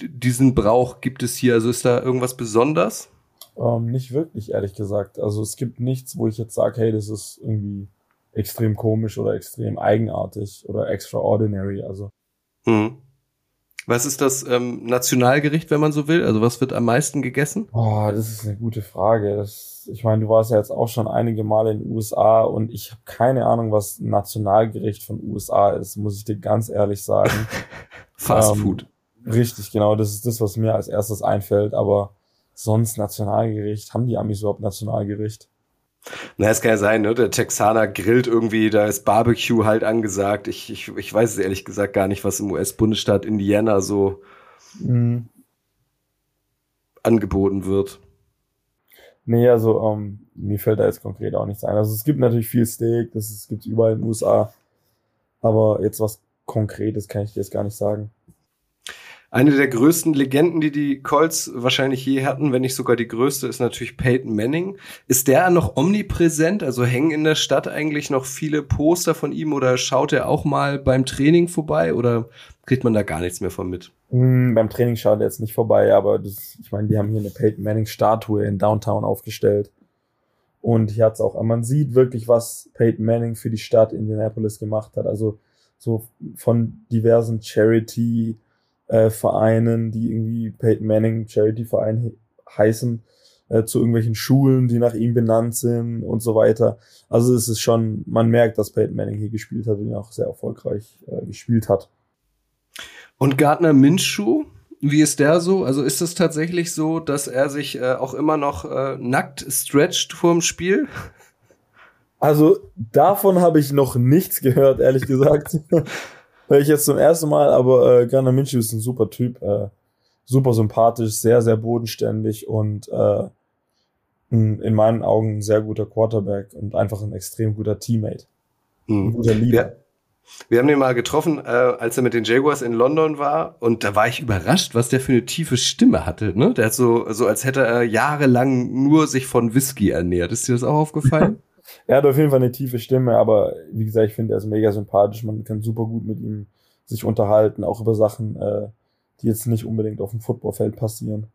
diesen Brauch gibt es hier? Also ist da irgendwas besonders? Ähm, nicht wirklich, ehrlich gesagt. Also es gibt nichts, wo ich jetzt sage, hey, das ist irgendwie extrem komisch oder extrem eigenartig oder extraordinary. Also. Hm. Was ist das ähm, Nationalgericht, wenn man so will? Also was wird am meisten gegessen? Oh, das ist eine gute Frage. Das, ich meine, du warst ja jetzt auch schon einige Male in den USA und ich habe keine Ahnung, was Nationalgericht von USA ist, muss ich dir ganz ehrlich sagen. Fast ähm, Food. Richtig, genau. Das ist das, was mir als erstes einfällt. Aber sonst Nationalgericht, haben die Amis überhaupt Nationalgericht? Na, es kann ja sein, ne? Der Texaner grillt irgendwie, da ist Barbecue halt angesagt. Ich, ich, ich weiß es ehrlich gesagt gar nicht, was im US-Bundesstaat Indiana so mhm. angeboten wird. Nee, also ähm, mir fällt da jetzt konkret auch nichts ein. Also es gibt natürlich viel Steak, das, das gibt es überall in den USA. Aber jetzt was Konkretes kann ich dir jetzt gar nicht sagen. Eine der größten Legenden, die die Colts wahrscheinlich je hatten, wenn nicht sogar die größte, ist natürlich Peyton Manning. Ist der noch omnipräsent? Also hängen in der Stadt eigentlich noch viele Poster von ihm oder schaut er auch mal beim Training vorbei oder kriegt man da gar nichts mehr von mit? Mm, beim Training schaut er jetzt nicht vorbei, aber das, ich meine, die haben hier eine Peyton Manning Statue in Downtown aufgestellt. Und hier hat's auch, man sieht wirklich, was Peyton Manning für die Stadt Indianapolis gemacht hat. Also so von diversen Charity äh, Vereinen, die irgendwie Peyton Manning Charity Verein heißen, äh, zu irgendwelchen Schulen, die nach ihm benannt sind und so weiter. Also es ist schon, man merkt, dass Peyton Manning hier gespielt hat und auch sehr erfolgreich äh, gespielt hat. Und Gardner Minshew, wie ist der so? Also ist es tatsächlich so, dass er sich äh, auch immer noch äh, nackt stretcht vorm Spiel? Also davon habe ich noch nichts gehört, ehrlich gesagt. Weil ich jetzt zum ersten Mal, aber äh, Garner Minshew ist ein super Typ, äh, super sympathisch, sehr, sehr bodenständig und äh, in meinen Augen ein sehr guter Quarterback und einfach ein extrem guter Teammate. Mhm. Ein guter Leader. Wir, wir haben den mal getroffen, äh, als er mit den Jaguars in London war und da war ich überrascht, was der für eine tiefe Stimme hatte. Ne? Der hat so, so als hätte er jahrelang nur sich von Whisky ernährt. Ist dir das auch aufgefallen? Er hat auf jeden Fall eine tiefe Stimme, aber wie gesagt, ich finde, er ist mega sympathisch. Man kann super gut mit ihm sich unterhalten, auch über Sachen, äh, die jetzt nicht unbedingt auf dem Footballfeld passieren.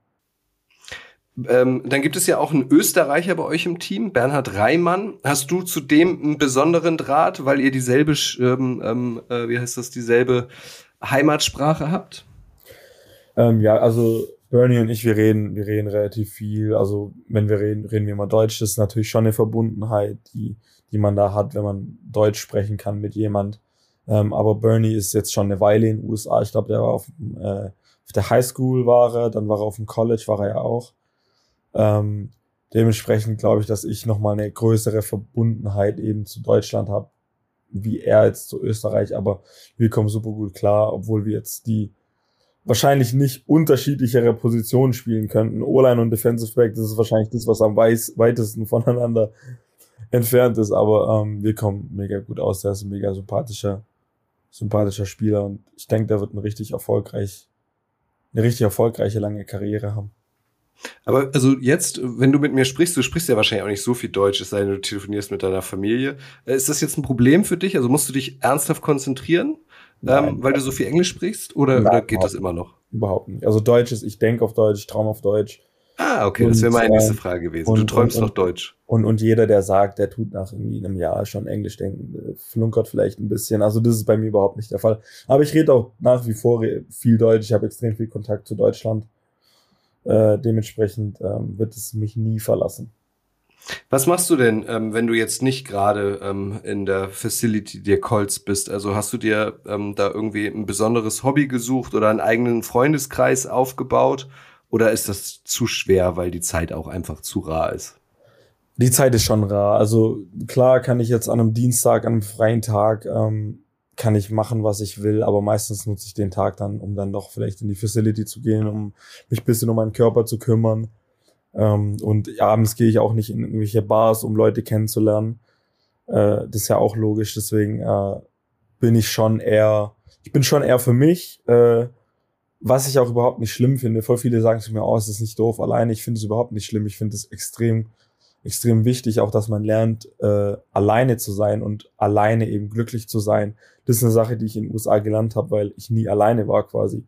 Ähm, dann gibt es ja auch einen Österreicher bei euch im Team, Bernhard Reimann. Hast du zu dem einen besonderen Draht, weil ihr dieselbe, ähm, ähm, äh, wie heißt das, dieselbe Heimatsprache habt? Ähm, ja, also Bernie und ich, wir reden, wir reden relativ viel. Also wenn wir reden, reden wir immer Deutsch. Das ist natürlich schon eine Verbundenheit, die, die man da hat, wenn man Deutsch sprechen kann mit jemand. Ähm, aber Bernie ist jetzt schon eine Weile in den USA. Ich glaube, der war auf, äh, auf der Highschool war er, dann war er auf dem College, war er ja auch. Ähm, dementsprechend glaube ich, dass ich nochmal eine größere Verbundenheit eben zu Deutschland habe, wie er jetzt zu Österreich. Aber wir kommen super gut klar, obwohl wir jetzt die wahrscheinlich nicht unterschiedlichere Positionen spielen könnten. O-Line und Defensive Back, das ist wahrscheinlich das, was am weitesten voneinander entfernt ist. Aber ähm, wir kommen mega gut aus. Der ist ein mega sympathischer, sympathischer Spieler und ich denke, der wird ein richtig erfolgreich, eine richtig erfolgreiche lange Karriere haben. Aber also jetzt, wenn du mit mir sprichst, du sprichst ja wahrscheinlich auch nicht so viel Deutsch, es sei denn, du telefonierst mit deiner Familie. Äh, ist das jetzt ein Problem für dich? Also musst du dich ernsthaft konzentrieren, ähm, weil du so viel Englisch sprichst? Oder, Nein, oder geht das immer noch? Überhaupt nicht. Also Deutsch ist, ich denke auf Deutsch, ich traum auf Deutsch. Ah, okay, und, das wäre meine nächste Frage gewesen. Und, du träumst und, noch Deutsch. Und, und jeder, der sagt, der tut nach irgendwie einem Jahr schon Englisch denken, äh, flunkert vielleicht ein bisschen. Also das ist bei mir überhaupt nicht der Fall. Aber ich rede auch nach wie vor viel Deutsch. Ich habe extrem viel Kontakt zu Deutschland. Äh, dementsprechend ähm, wird es mich nie verlassen. Was machst du denn, ähm, wenn du jetzt nicht gerade ähm, in der Facility der Colts bist? Also hast du dir ähm, da irgendwie ein besonderes Hobby gesucht oder einen eigenen Freundeskreis aufgebaut? Oder ist das zu schwer, weil die Zeit auch einfach zu rar ist? Die Zeit ist schon rar. Also klar kann ich jetzt an einem Dienstag, an einem freien Tag ähm, kann ich machen, was ich will, aber meistens nutze ich den Tag dann, um dann doch vielleicht in die Facility zu gehen, um mich bisschen um meinen Körper zu kümmern. Ähm, und abends gehe ich auch nicht in irgendwelche Bars, um Leute kennenzulernen. Äh, das ist ja auch logisch, deswegen äh, bin ich schon eher, ich bin schon eher für mich, äh, was ich auch überhaupt nicht schlimm finde. Voll viele sagen zu mir, oh, es ist nicht doof alleine. Ich finde es überhaupt nicht schlimm. Ich finde es extrem extrem wichtig, auch dass man lernt, äh, alleine zu sein und alleine eben glücklich zu sein. Das ist eine Sache, die ich in den USA gelernt habe, weil ich nie alleine war quasi.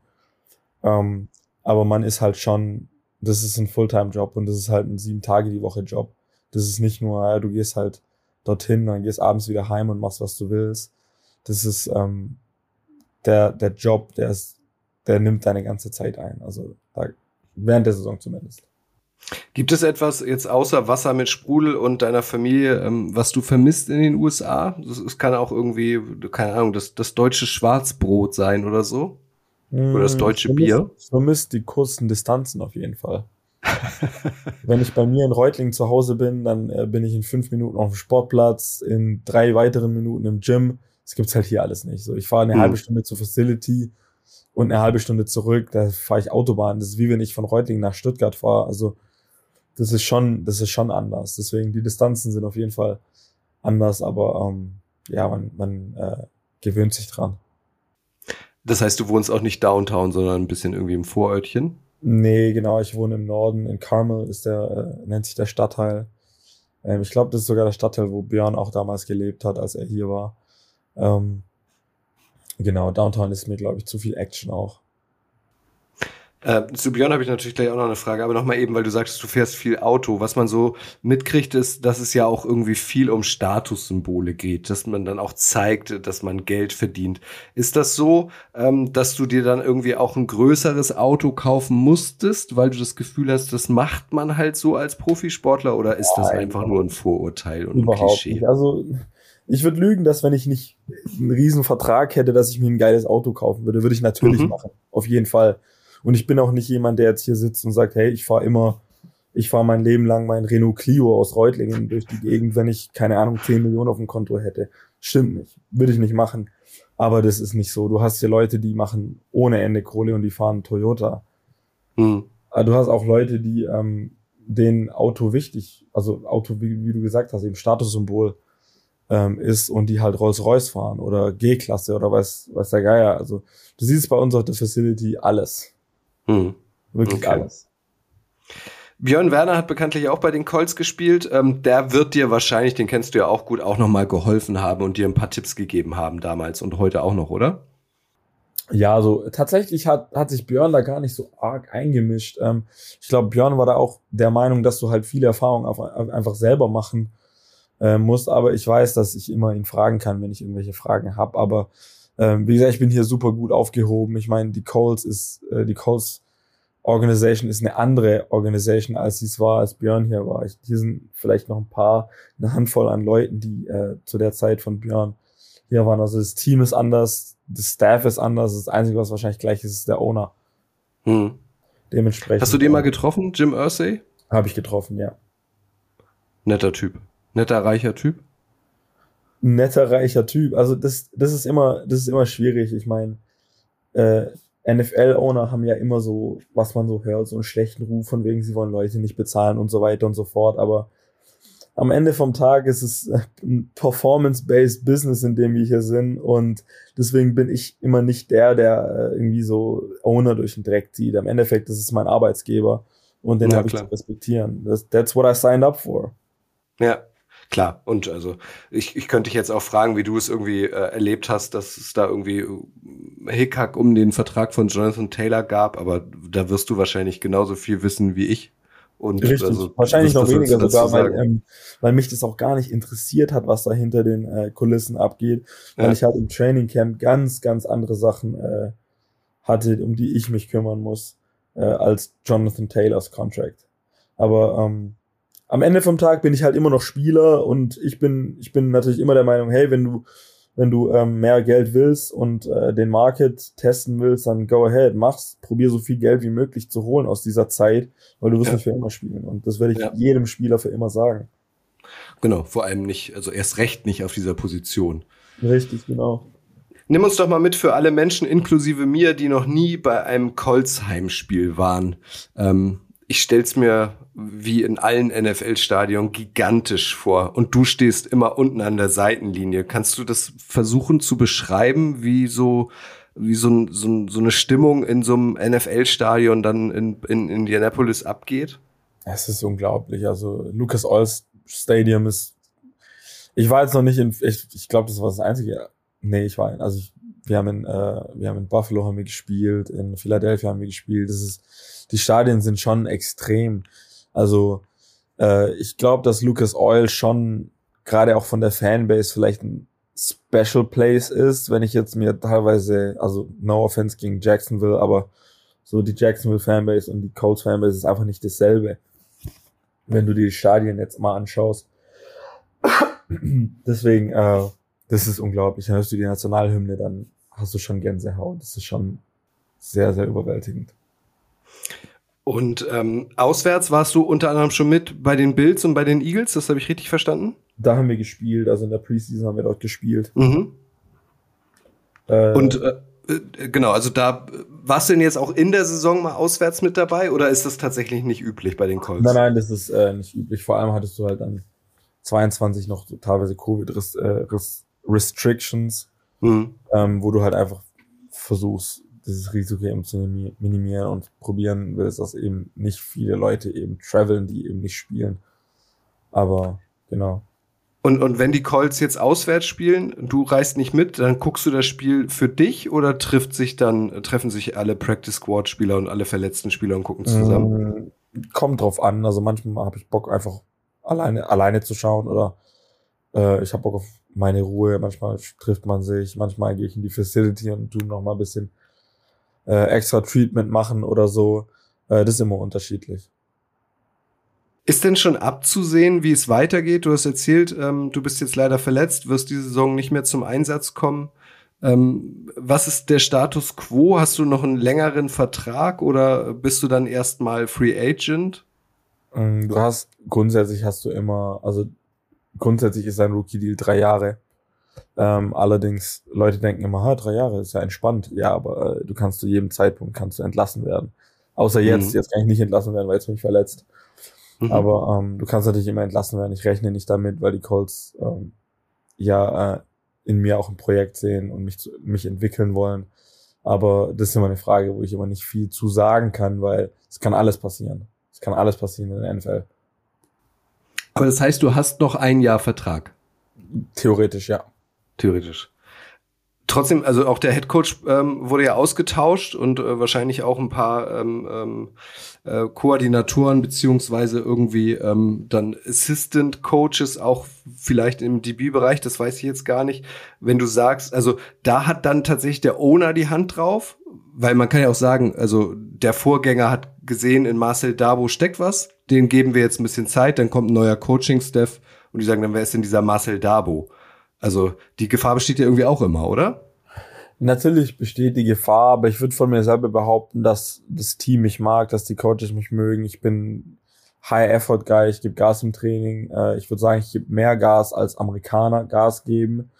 Ähm, aber man ist halt schon, das ist ein Fulltime-Job und das ist halt ein sieben Tage die Woche Job. Das ist nicht nur, du gehst halt dorthin, dann gehst abends wieder heim und machst, was du willst. Das ist ähm, der, der Job, der ist, der nimmt deine ganze Zeit ein. Also da, während der Saison zumindest. Gibt es etwas jetzt außer Wasser mit Sprudel und deiner Familie, ähm, was du vermisst in den USA? Es kann auch irgendwie, keine Ahnung, das, das deutsche Schwarzbrot sein oder so. Oder das hm, deutsche ich Bier. Ich vermisse die kurzen Distanzen auf jeden Fall. Wenn ich bei mir in Reutlingen zu Hause bin, dann äh, bin ich in fünf Minuten auf dem Sportplatz, in drei weiteren Minuten im Gym. Das gibt's halt hier alles nicht. So, ich fahre eine hm. halbe Stunde zur Facility und eine halbe Stunde zurück. Da fahre ich Autobahn. Das ist wie wenn ich von Reutlingen nach Stuttgart fahre. Also das ist schon, das ist schon anders. Deswegen, die Distanzen sind auf jeden Fall anders, aber ähm, ja, man, man äh, gewöhnt sich dran. Das heißt, du wohnst auch nicht downtown, sondern ein bisschen irgendwie im Vorörtchen? Nee, genau, ich wohne im Norden, in Carmel ist der, äh, nennt sich der Stadtteil. Ähm, ich glaube, das ist sogar der Stadtteil, wo Björn auch damals gelebt hat, als er hier war. Ähm, genau, Downtown ist mir, glaube ich, zu viel Action auch. Äh, zu Björn habe ich natürlich gleich auch noch eine Frage, aber nochmal eben, weil du sagst, du fährst viel Auto. Was man so mitkriegt, ist, dass es ja auch irgendwie viel um Statussymbole geht, dass man dann auch zeigt, dass man Geld verdient. Ist das so, ähm, dass du dir dann irgendwie auch ein größeres Auto kaufen musstest, weil du das Gefühl hast, das macht man halt so als Profisportler oder ist das einfach nur ein Vorurteil und ein Klischee? Nicht. Also ich würde lügen, dass wenn ich nicht einen riesen Vertrag hätte, dass ich mir ein geiles Auto kaufen würde, würde ich natürlich mhm. machen. Auf jeden Fall. Und ich bin auch nicht jemand, der jetzt hier sitzt und sagt, hey, ich fahre immer ich fahre mein Leben lang mein Renault Clio aus Reutlingen durch die Gegend, wenn ich, keine Ahnung, 10 Millionen auf dem Konto hätte. Stimmt nicht. Würde ich nicht machen. Aber das ist nicht so. Du hast hier Leute, die machen ohne Ende Kohle und die fahren Toyota. Mhm. Du hast auch Leute, die ähm, den Auto wichtig, also Auto, wie, wie du gesagt hast, eben Statussymbol ähm, ist und die halt Rolls-Royce fahren oder G-Klasse oder was, was der Geier. Also du siehst bei uns auf der Facility alles. Mhm. Wirklich okay. alles. Björn Werner hat bekanntlich auch bei den Colts gespielt. Ähm, der wird dir wahrscheinlich, den kennst du ja auch gut, auch nochmal geholfen haben und dir ein paar Tipps gegeben haben damals und heute auch noch, oder? Ja, also tatsächlich hat, hat sich Björn da gar nicht so arg eingemischt. Ähm, ich glaube, Björn war da auch der Meinung, dass du halt viele Erfahrungen auf, auf einfach selber machen äh, musst. Aber ich weiß, dass ich immer ihn fragen kann, wenn ich irgendwelche Fragen habe. Aber ähm, wie gesagt, ich bin hier super gut aufgehoben. Ich meine, die Colts ist, äh, die Colts Organisation ist eine andere Organisation, als sie es war, als Björn hier war. Ich, hier sind vielleicht noch ein paar, eine Handvoll an Leuten, die äh, zu der Zeit von Björn hier waren. Also das Team ist anders, das Staff ist anders. Das Einzige, was wahrscheinlich gleich ist, ist der Owner. Hm. Dementsprechend. Hast du den mal getroffen, Jim Ursay? Habe ich getroffen, ja. Netter Typ. Netter, reicher Typ? Netter, reicher Typ. Also das, das ist immer, das ist immer schwierig. Ich meine, äh, NFL-Owner haben ja immer so, was man so hört, so einen schlechten Ruf, von wegen sie wollen Leute nicht bezahlen und so weiter und so fort. Aber am Ende vom Tag ist es ein performance-based Business, in dem wir hier sind. Und deswegen bin ich immer nicht der, der äh, irgendwie so Owner durch den Dreck zieht. Am Endeffekt ist es mein Arbeitsgeber und den ja, habe ich zu respektieren. Das, that's what I signed up for. Ja, Klar, und also ich, ich könnte dich jetzt auch fragen, wie du es irgendwie äh, erlebt hast, dass es da irgendwie äh, Hickhack um den Vertrag von Jonathan Taylor gab, aber da wirst du wahrscheinlich genauso viel wissen wie ich. Und Richtig, also, wahrscheinlich noch weniger sogar, weil, ähm, weil mich das auch gar nicht interessiert hat, was da hinter den äh, Kulissen abgeht, weil ja. ich halt im Training Camp ganz, ganz andere Sachen äh, hatte, um die ich mich kümmern muss, äh, als Jonathan Taylors Contract. Aber ähm, am Ende vom Tag bin ich halt immer noch Spieler und ich bin, ich bin natürlich immer der Meinung, hey, wenn du, wenn du ähm, mehr Geld willst und äh, den Market testen willst, dann go ahead, mach's, probier so viel Geld wie möglich zu holen aus dieser Zeit, weil du wirst ja. nicht für immer spielen. Und das werde ich ja. jedem Spieler für immer sagen. Genau, vor allem nicht, also erst recht nicht auf dieser Position. Richtig, genau. Nimm uns doch mal mit für alle Menschen, inklusive mir, die noch nie bei einem Colts-Heimspiel waren. Ähm, ich stell's mir wie in allen NFL-Stadien gigantisch vor und du stehst immer unten an der Seitenlinie. Kannst du das versuchen zu beschreiben, wie so wie so, so, so eine Stimmung in so einem NFL-Stadion dann in, in Indianapolis abgeht? Es ist unglaublich. Also Lucas Oil Stadium ist. Ich war jetzt noch nicht in. Ich, ich glaube, das war das einzige. Nee, ich war. Also ich, wir haben in äh, wir haben in Buffalo haben wir gespielt, in Philadelphia haben wir gespielt. Das ist die Stadien sind schon extrem. Also äh, ich glaube, dass Lucas Oil schon gerade auch von der Fanbase vielleicht ein Special Place ist, wenn ich jetzt mir teilweise, also no offense gegen Jacksonville, aber so die Jacksonville Fanbase und die Colts Fanbase ist einfach nicht dasselbe. Wenn du die Stadien jetzt mal anschaust. Deswegen, äh, das ist unglaublich. Dann hörst du die Nationalhymne, dann hast du schon Gänsehaut. Das ist schon sehr, sehr überwältigend. Und ähm, auswärts warst du unter anderem schon mit bei den Bills und bei den Eagles, das habe ich richtig verstanden? Da haben wir gespielt, also in der Preseason haben wir dort gespielt. Mhm. Äh, und äh, äh, genau, also da warst du denn jetzt auch in der Saison mal auswärts mit dabei oder ist das tatsächlich nicht üblich bei den Colts? Nein, nein, das ist äh, nicht üblich. Vor allem hattest du halt dann 22 noch so teilweise Covid-Restrictions, äh, mhm. ähm, wo du halt einfach versuchst, dieses Risiko eben zu minimieren und probieren willst, dass eben nicht viele Leute eben traveln, die eben nicht spielen. Aber genau. Und, und wenn die Colts jetzt auswärts spielen, du reist nicht mit, dann guckst du das Spiel für dich oder trifft sich dann, treffen sich alle Practice Squad Spieler und alle verletzten Spieler und gucken zusammen? Ähm, kommt drauf an. Also manchmal habe ich Bock einfach alleine, alleine zu schauen oder äh, ich habe Bock auf meine Ruhe. Manchmal trifft man sich, manchmal gehe ich in die Facility und tu noch mal ein bisschen äh, extra Treatment machen oder so. Äh, das ist immer unterschiedlich. Ist denn schon abzusehen, wie es weitergeht? Du hast erzählt, ähm, du bist jetzt leider verletzt, wirst diese Saison nicht mehr zum Einsatz kommen. Ähm, was ist der Status quo? Hast du noch einen längeren Vertrag oder bist du dann erstmal Free Agent? Mm, du hast, grundsätzlich hast du immer, also grundsätzlich ist ein Rookie-Deal drei Jahre. Ähm, allerdings, Leute denken immer, ha, drei Jahre ist ja entspannt. Ja, aber äh, du kannst zu jedem Zeitpunkt kannst du entlassen werden. Außer jetzt, mhm. jetzt kann ich nicht entlassen werden, weil jetzt bin ich verletzt. Mhm. Aber ähm, du kannst natürlich immer entlassen werden. Ich rechne nicht damit, weil die Colts ähm, ja äh, in mir auch ein Projekt sehen und mich, zu, mich entwickeln wollen. Aber das ist immer eine Frage, wo ich immer nicht viel zu sagen kann, weil es kann alles passieren. Es kann alles passieren in der NFL. Aber das heißt, du hast noch ein Jahr Vertrag? Theoretisch, ja. Theoretisch. Trotzdem, also auch der Head Coach ähm, wurde ja ausgetauscht und äh, wahrscheinlich auch ein paar ähm, ähm, äh, Koordinatoren beziehungsweise irgendwie ähm, dann Assistant Coaches auch vielleicht im DB-Bereich, das weiß ich jetzt gar nicht. Wenn du sagst, also da hat dann tatsächlich der Owner die Hand drauf, weil man kann ja auch sagen, also der Vorgänger hat gesehen, in Marcel Dabo steckt was, den geben wir jetzt ein bisschen Zeit, dann kommt ein neuer Coaching-Staff und die sagen dann, wer ist denn dieser Marcel Dabo? Also die Gefahr besteht ja irgendwie auch immer, oder? Natürlich besteht die Gefahr, aber ich würde von mir selber behaupten, dass das Team mich mag, dass die Coaches mich mögen. Ich bin High-Effort-Guy, ich gebe Gas im Training. Äh, ich würde sagen, ich gebe mehr Gas als Amerikaner Gas geben.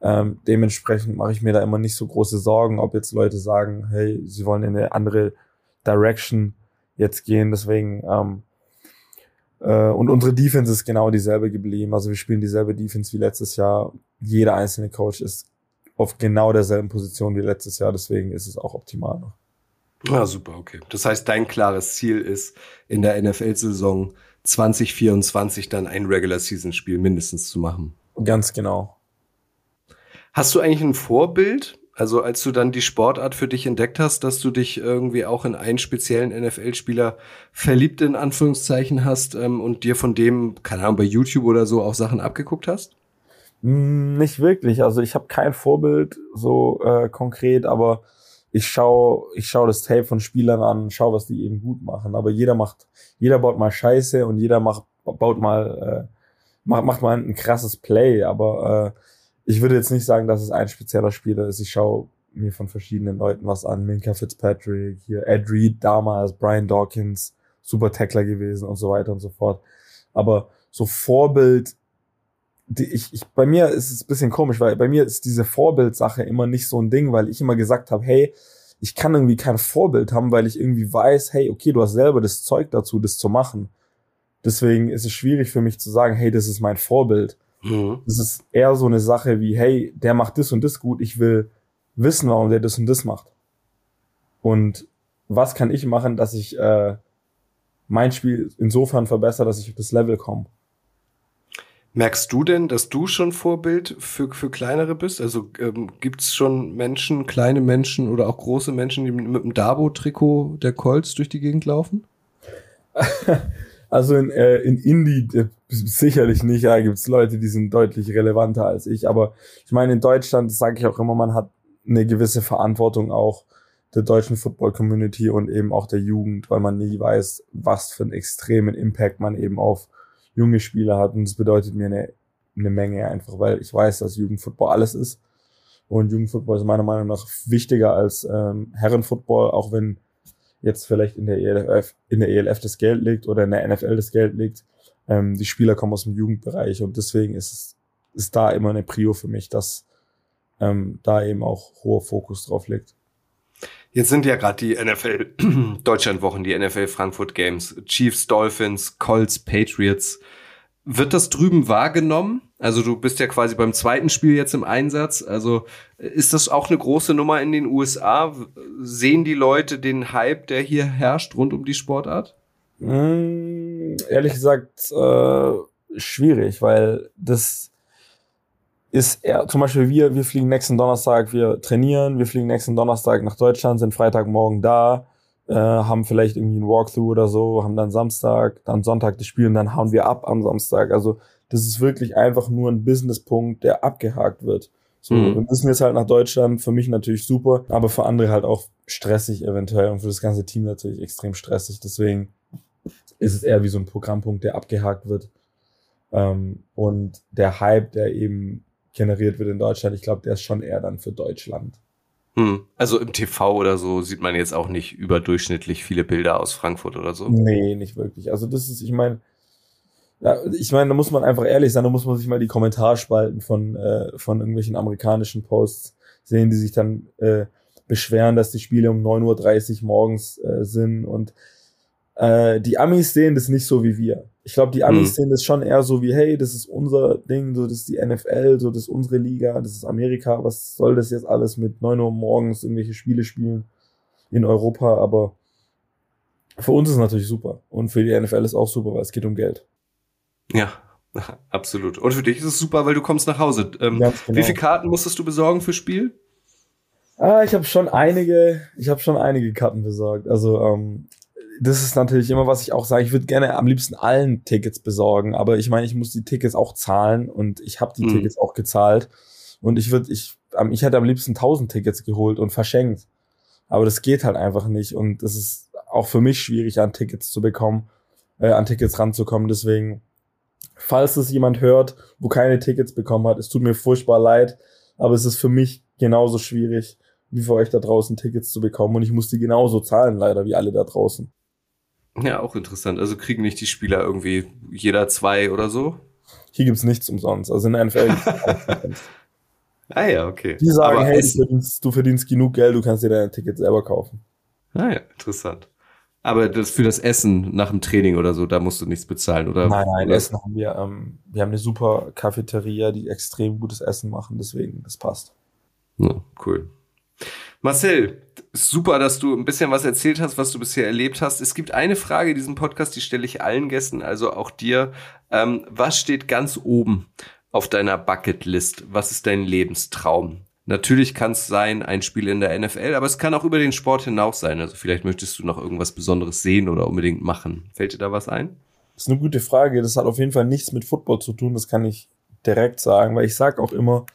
Ähm, dementsprechend mache ich mir da immer nicht so große Sorgen, ob jetzt Leute sagen, hey, sie wollen in eine andere Direction jetzt gehen. Deswegen ähm, äh, und unsere Defense ist genau dieselbe geblieben. Also wir spielen dieselbe Defense wie letztes Jahr. Jeder einzelne Coach ist auf genau derselben Position wie letztes Jahr. Deswegen ist es auch optimal noch. Ja, super, okay. Das heißt, dein klares Ziel ist, in der NFL-Saison 2024 dann ein Regular-Season-Spiel mindestens zu machen. Ganz genau. Hast du eigentlich ein Vorbild? Also als du dann die Sportart für dich entdeckt hast, dass du dich irgendwie auch in einen speziellen NFL-Spieler verliebt in Anführungszeichen hast ähm, und dir von dem, keine Ahnung, bei YouTube oder so auch Sachen abgeguckt hast? Hm, nicht wirklich. Also ich habe kein Vorbild so äh, konkret, aber ich schaue ich schau das Tape von Spielern an, schau, was die eben gut machen. Aber jeder macht, jeder baut mal Scheiße und jeder macht, baut mal, äh, macht, macht mal ein krasses Play. Aber äh, ich würde jetzt nicht sagen, dass es ein spezieller Spieler ist. Ich schaue mir von verschiedenen Leuten was an. Minka Fitzpatrick, hier Ed Reed damals, Brian Dawkins, super Tackler gewesen und so weiter und so fort. Aber so Vorbild, die, ich, ich, bei mir ist es ein bisschen komisch, weil bei mir ist diese Vorbildsache immer nicht so ein Ding, weil ich immer gesagt habe, hey, ich kann irgendwie kein Vorbild haben, weil ich irgendwie weiß, hey, okay, du hast selber das Zeug dazu, das zu machen. Deswegen ist es schwierig für mich zu sagen, hey, das ist mein Vorbild. Mhm. Das ist eher so eine Sache wie, hey, der macht das und das gut, ich will wissen, warum der das und das macht. Und was kann ich machen, dass ich äh, mein Spiel insofern verbessere, dass ich auf das Level komme. Merkst du denn, dass du schon Vorbild für, für kleinere bist? Also ähm, gibt es schon Menschen, kleine Menschen oder auch große Menschen, die mit, mit dem Dabo-Trikot der Colts durch die Gegend laufen? Also in, äh, in Indie äh, sicherlich nicht. Ja, gibt es Leute, die sind deutlich relevanter als ich. Aber ich meine, in Deutschland sage ich auch immer, man hat eine gewisse Verantwortung auch der deutschen Football-Community und eben auch der Jugend, weil man nie weiß, was für einen extremen Impact man eben auf junge Spieler hat. Und das bedeutet mir eine, eine Menge einfach, weil ich weiß, dass Jugendfootball alles ist. Und Jugendfootball ist meiner Meinung nach wichtiger als ähm, Herrenfootball, auch wenn jetzt vielleicht in der ELF, in der ELF das Geld liegt oder in der NFL das Geld liegt. Ähm, die Spieler kommen aus dem Jugendbereich und deswegen ist es ist da immer eine Prio für mich, dass ähm, da eben auch hoher Fokus drauf liegt. Jetzt sind ja gerade die NFL Deutschlandwochen, die NFL Frankfurt Games, Chiefs, Dolphins, Colts, Patriots. Wird das drüben wahrgenommen? Also du bist ja quasi beim zweiten Spiel jetzt im Einsatz. Also ist das auch eine große Nummer in den USA? Sehen die Leute den Hype, der hier herrscht rund um die Sportart? Mm, ehrlich gesagt äh, schwierig, weil das ist eher, zum Beispiel wir, wir fliegen nächsten Donnerstag, wir trainieren, wir fliegen nächsten Donnerstag nach Deutschland, sind Freitagmorgen da, äh, haben vielleicht irgendwie ein Walkthrough oder so, haben dann Samstag, dann Sonntag das Spiel und dann hauen wir ab am Samstag. Also das ist wirklich einfach nur ein Businesspunkt, der abgehakt wird. So, mhm. wir müssen jetzt halt nach Deutschland, für mich natürlich super, aber für andere halt auch stressig eventuell und für das ganze Team natürlich extrem stressig. Deswegen ist es eher wie so ein Programmpunkt, der abgehakt wird. Ähm, und der Hype, der eben generiert wird in Deutschland, ich glaube, der ist schon eher dann für Deutschland. Hm. Also im TV oder so sieht man jetzt auch nicht überdurchschnittlich viele Bilder aus Frankfurt oder so. Nee, nicht wirklich. Also das ist, ich meine, ja, ich meine, da muss man einfach ehrlich sein, da muss man sich mal die Kommentarspalten von, äh, von irgendwelchen amerikanischen Posts sehen, die sich dann äh, beschweren, dass die Spiele um 9.30 Uhr morgens äh, sind und äh, die Amis sehen das nicht so wie wir. Ich glaube, die Amis mhm. sehen das schon eher so wie, hey, das ist unser Ding, so das ist die NFL, so das ist unsere Liga, das ist Amerika, was soll das jetzt alles mit 9 Uhr morgens irgendwelche Spiele spielen in Europa, aber für uns ist es natürlich super und für die NFL ist auch super, weil es geht um Geld. Ja, absolut. Und für dich ist es super, weil du kommst nach Hause. Ähm, genau. Wie viele Karten musstest du besorgen fürs Spiel? Ah, ich habe schon einige, ich habe schon einige Karten besorgt. Also ähm, das ist natürlich immer, was ich auch sage. Ich würde gerne am liebsten allen Tickets besorgen, aber ich meine, ich muss die Tickets auch zahlen und ich habe die mhm. Tickets auch gezahlt. Und ich würde, ich, ich hätte am liebsten 1000 Tickets geholt und verschenkt. Aber das geht halt einfach nicht. Und es ist auch für mich schwierig, an Tickets zu bekommen, äh, an Tickets ranzukommen. Deswegen, falls es jemand hört, wo keine Tickets bekommen hat, es tut mir furchtbar leid, aber es ist für mich genauso schwierig, wie für euch da draußen Tickets zu bekommen. Und ich muss die genauso zahlen, leider, wie alle da draußen. Ja, auch interessant. Also kriegen nicht die Spieler irgendwie jeder zwei oder so? Hier gibt's nichts umsonst. Also in der NFL Ah ja, okay. Die sagen, Aber hey, du verdienst, du verdienst genug Geld, du kannst dir dein Ticket selber kaufen. Ah ja, interessant. Aber das für das Essen nach dem Training oder so, da musst du nichts bezahlen, oder? Nein, nein, oder? Essen haben wir. Ähm, wir haben eine super Cafeteria, die extrem gutes Essen machen, deswegen, das passt. Ja, cool. Marcel, super, dass du ein bisschen was erzählt hast, was du bisher erlebt hast. Es gibt eine Frage in diesem Podcast, die stelle ich allen Gästen, also auch dir. Ähm, was steht ganz oben auf deiner Bucketlist? Was ist dein Lebenstraum? Natürlich kann es sein, ein Spiel in der NFL, aber es kann auch über den Sport hinaus sein. Also vielleicht möchtest du noch irgendwas Besonderes sehen oder unbedingt machen. Fällt dir da was ein? Das ist eine gute Frage. Das hat auf jeden Fall nichts mit Football zu tun. Das kann ich direkt sagen, weil ich sage auch immer,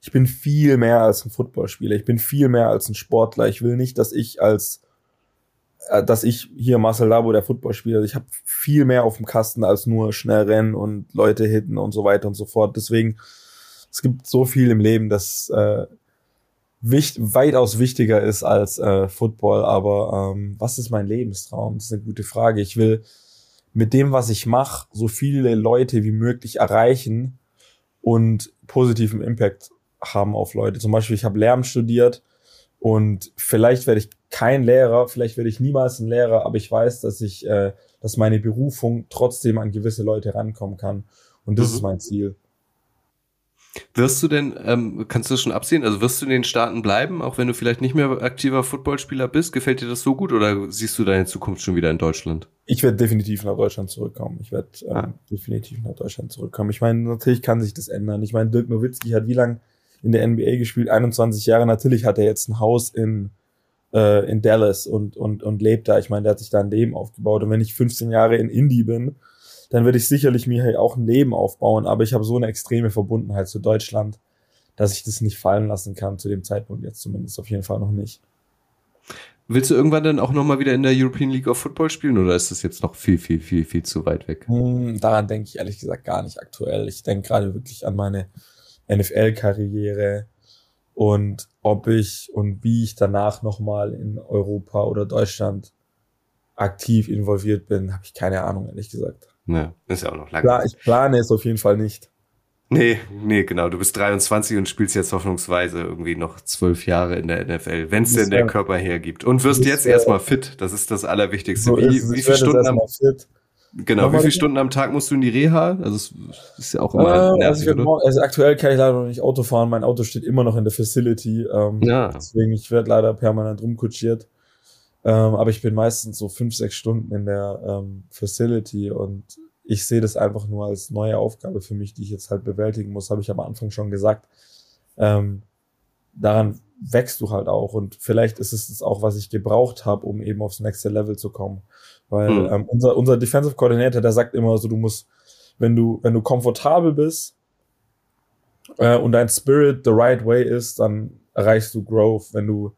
ich bin viel mehr als ein Footballspieler, ich bin viel mehr als ein Sportler. Ich will nicht, dass ich als äh, dass ich hier Marcel Labo der Footballspieler, ich habe viel mehr auf dem Kasten als nur schnell rennen und Leute hitten und so weiter und so fort. Deswegen es gibt so viel im Leben, das äh, wicht, weitaus wichtiger ist als äh, Football. Aber ähm, was ist mein Lebenstraum? Das ist eine gute Frage. Ich will mit dem, was ich mache, so viele Leute wie möglich erreichen und positiven Impact haben auf Leute. Zum Beispiel, ich habe Lärm studiert und vielleicht werde ich kein Lehrer, vielleicht werde ich niemals ein Lehrer, aber ich weiß, dass ich, äh, dass meine Berufung trotzdem an gewisse Leute rankommen kann. Und das mhm. ist mein Ziel. Wirst du denn, ähm, kannst du das schon absehen, also wirst du in den Staaten bleiben, auch wenn du vielleicht nicht mehr aktiver Footballspieler bist? Gefällt dir das so gut oder siehst du deine Zukunft schon wieder in Deutschland? Ich werde definitiv nach Deutschland zurückkommen. Ich werde ähm, ah. definitiv nach Deutschland zurückkommen. Ich meine, natürlich kann sich das ändern. Ich meine, Dirk Nowitzki hat wie lange in der NBA gespielt, 21 Jahre. Natürlich hat er jetzt ein Haus in, äh, in Dallas und, und, und lebt da. Ich meine, der hat sich da ein Leben aufgebaut. Und wenn ich 15 Jahre in Indie bin, dann würde ich sicherlich mir auch ein Leben aufbauen. Aber ich habe so eine extreme Verbundenheit zu Deutschland, dass ich das nicht fallen lassen kann, zu dem Zeitpunkt jetzt zumindest auf jeden Fall noch nicht. Willst du irgendwann dann auch nochmal wieder in der European League of Football spielen oder ist das jetzt noch viel, viel, viel, viel zu weit weg? Hm, daran denke ich ehrlich gesagt gar nicht aktuell. Ich denke gerade wirklich an meine NFL-Karriere und ob ich und wie ich danach nochmal in Europa oder Deutschland aktiv involviert bin, habe ich keine Ahnung, ehrlich gesagt. Ja, ist ja auch noch lange. Klar, ich plane es auf jeden Fall nicht. Nee, nee, genau. Du bist 23 und spielst jetzt hoffnungsweise irgendwie noch zwölf Jahre in der NFL, wenn es denn der Körper hergibt. Und wirst jetzt erstmal fit. Das ist das Allerwichtigste. So wie, wie viele Stunden am, fit. Genau, wie viele Stunden am Tag musst du in die Reha? Also es ist ja auch immer. Äh, nervig, also, morgen, also, aktuell kann ich leider noch nicht Auto fahren. Mein Auto steht immer noch in der Facility. Ähm, ja. Deswegen ich werde leider permanent rumkutschiert. Ähm, aber ich bin meistens so fünf, sechs Stunden in der ähm, Facility und ich sehe das einfach nur als neue Aufgabe für mich, die ich jetzt halt bewältigen muss. Habe ich am Anfang schon gesagt. Ähm, daran wächst du halt auch und vielleicht ist es das auch, was ich gebraucht habe, um eben aufs nächste Level zu kommen. Weil mhm. ähm, unser, unser Defensive Coordinator, der sagt immer so, du musst, wenn du, wenn du komfortabel bist äh, und dein Spirit the right way ist, dann erreichst du Growth. Wenn du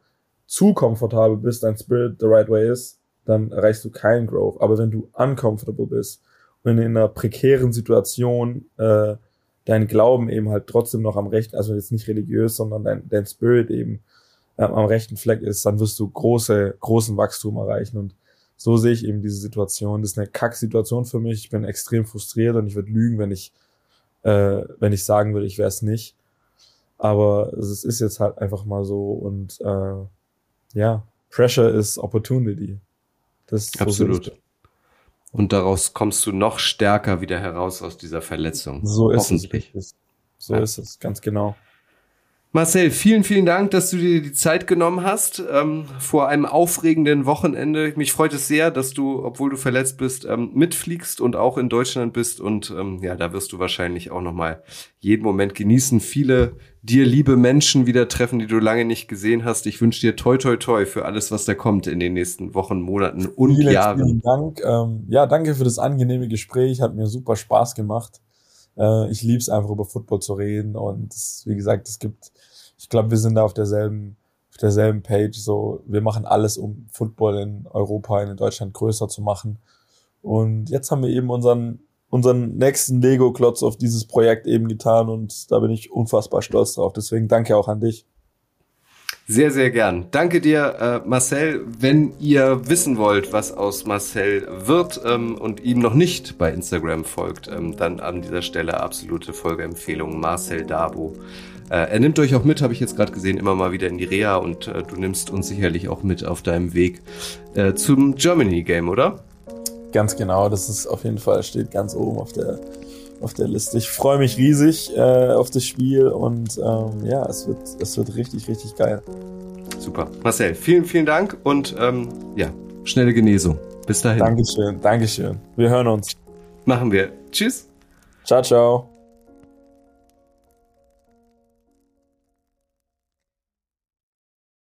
zu komfortabel bist, dein Spirit the right way ist, dann erreichst du keinen Growth. Aber wenn du uncomfortable bist, du in einer prekären Situation äh, dein Glauben eben halt trotzdem noch am Rechten, also jetzt nicht religiös, sondern dein, dein Spirit eben äh, am rechten Fleck ist, dann wirst du große, großen Wachstum erreichen. Und so sehe ich eben diese Situation. Das ist eine Kack-Situation für mich. Ich bin extrem frustriert und ich würde lügen, wenn ich, äh, wenn ich sagen würde, ich wäre es nicht. Aber es ist jetzt halt einfach mal so und äh, ja, Pressure is Opportunity. Das Absolut. So und daraus kommst du noch stärker wieder heraus aus dieser Verletzung. So ist es. So ja. ist es, ganz genau. Marcel, vielen, vielen Dank, dass du dir die Zeit genommen hast ähm, vor einem aufregenden Wochenende. Mich freut es sehr, dass du, obwohl du verletzt bist, ähm, mitfliegst und auch in Deutschland bist. Und ähm, ja, da wirst du wahrscheinlich auch nochmal jeden Moment genießen. Viele dir liebe Menschen wieder treffen, die du lange nicht gesehen hast. Ich wünsche dir toi, toi, toi für alles, was da kommt in den nächsten Wochen, Monaten und vielen, Jahren. Vielen Dank. Ähm, ja, danke für das angenehme Gespräch. Hat mir super Spaß gemacht. Äh, ich liebe es einfach über Football zu reden und das, wie gesagt, es gibt, ich glaube, wir sind da auf derselben, auf derselben Page. So, wir machen alles, um Football in Europa, in Deutschland größer zu machen. Und jetzt haben wir eben unseren unseren nächsten Lego-Klotz auf dieses Projekt eben getan und da bin ich unfassbar stolz drauf. Deswegen danke auch an dich. Sehr, sehr gern. Danke dir, äh, Marcel. Wenn ihr wissen wollt, was aus Marcel wird ähm, und ihm noch nicht bei Instagram folgt, ähm, dann an dieser Stelle absolute Folgeempfehlung Marcel Dabo. Äh, er nimmt euch auch mit, habe ich jetzt gerade gesehen, immer mal wieder in die Reha und äh, du nimmst uns sicherlich auch mit auf deinem Weg äh, zum Germany Game, oder? Ganz genau, das ist auf jeden Fall, steht ganz oben auf der auf der Liste. Ich freue mich riesig äh, auf das Spiel und ähm, ja, es wird, es wird richtig, richtig geil. Super. Marcel, vielen, vielen Dank und ähm, ja, schnelle Genesung. Bis dahin. Dankeschön, Dankeschön. Wir hören uns. Machen wir. Tschüss. Ciao, ciao.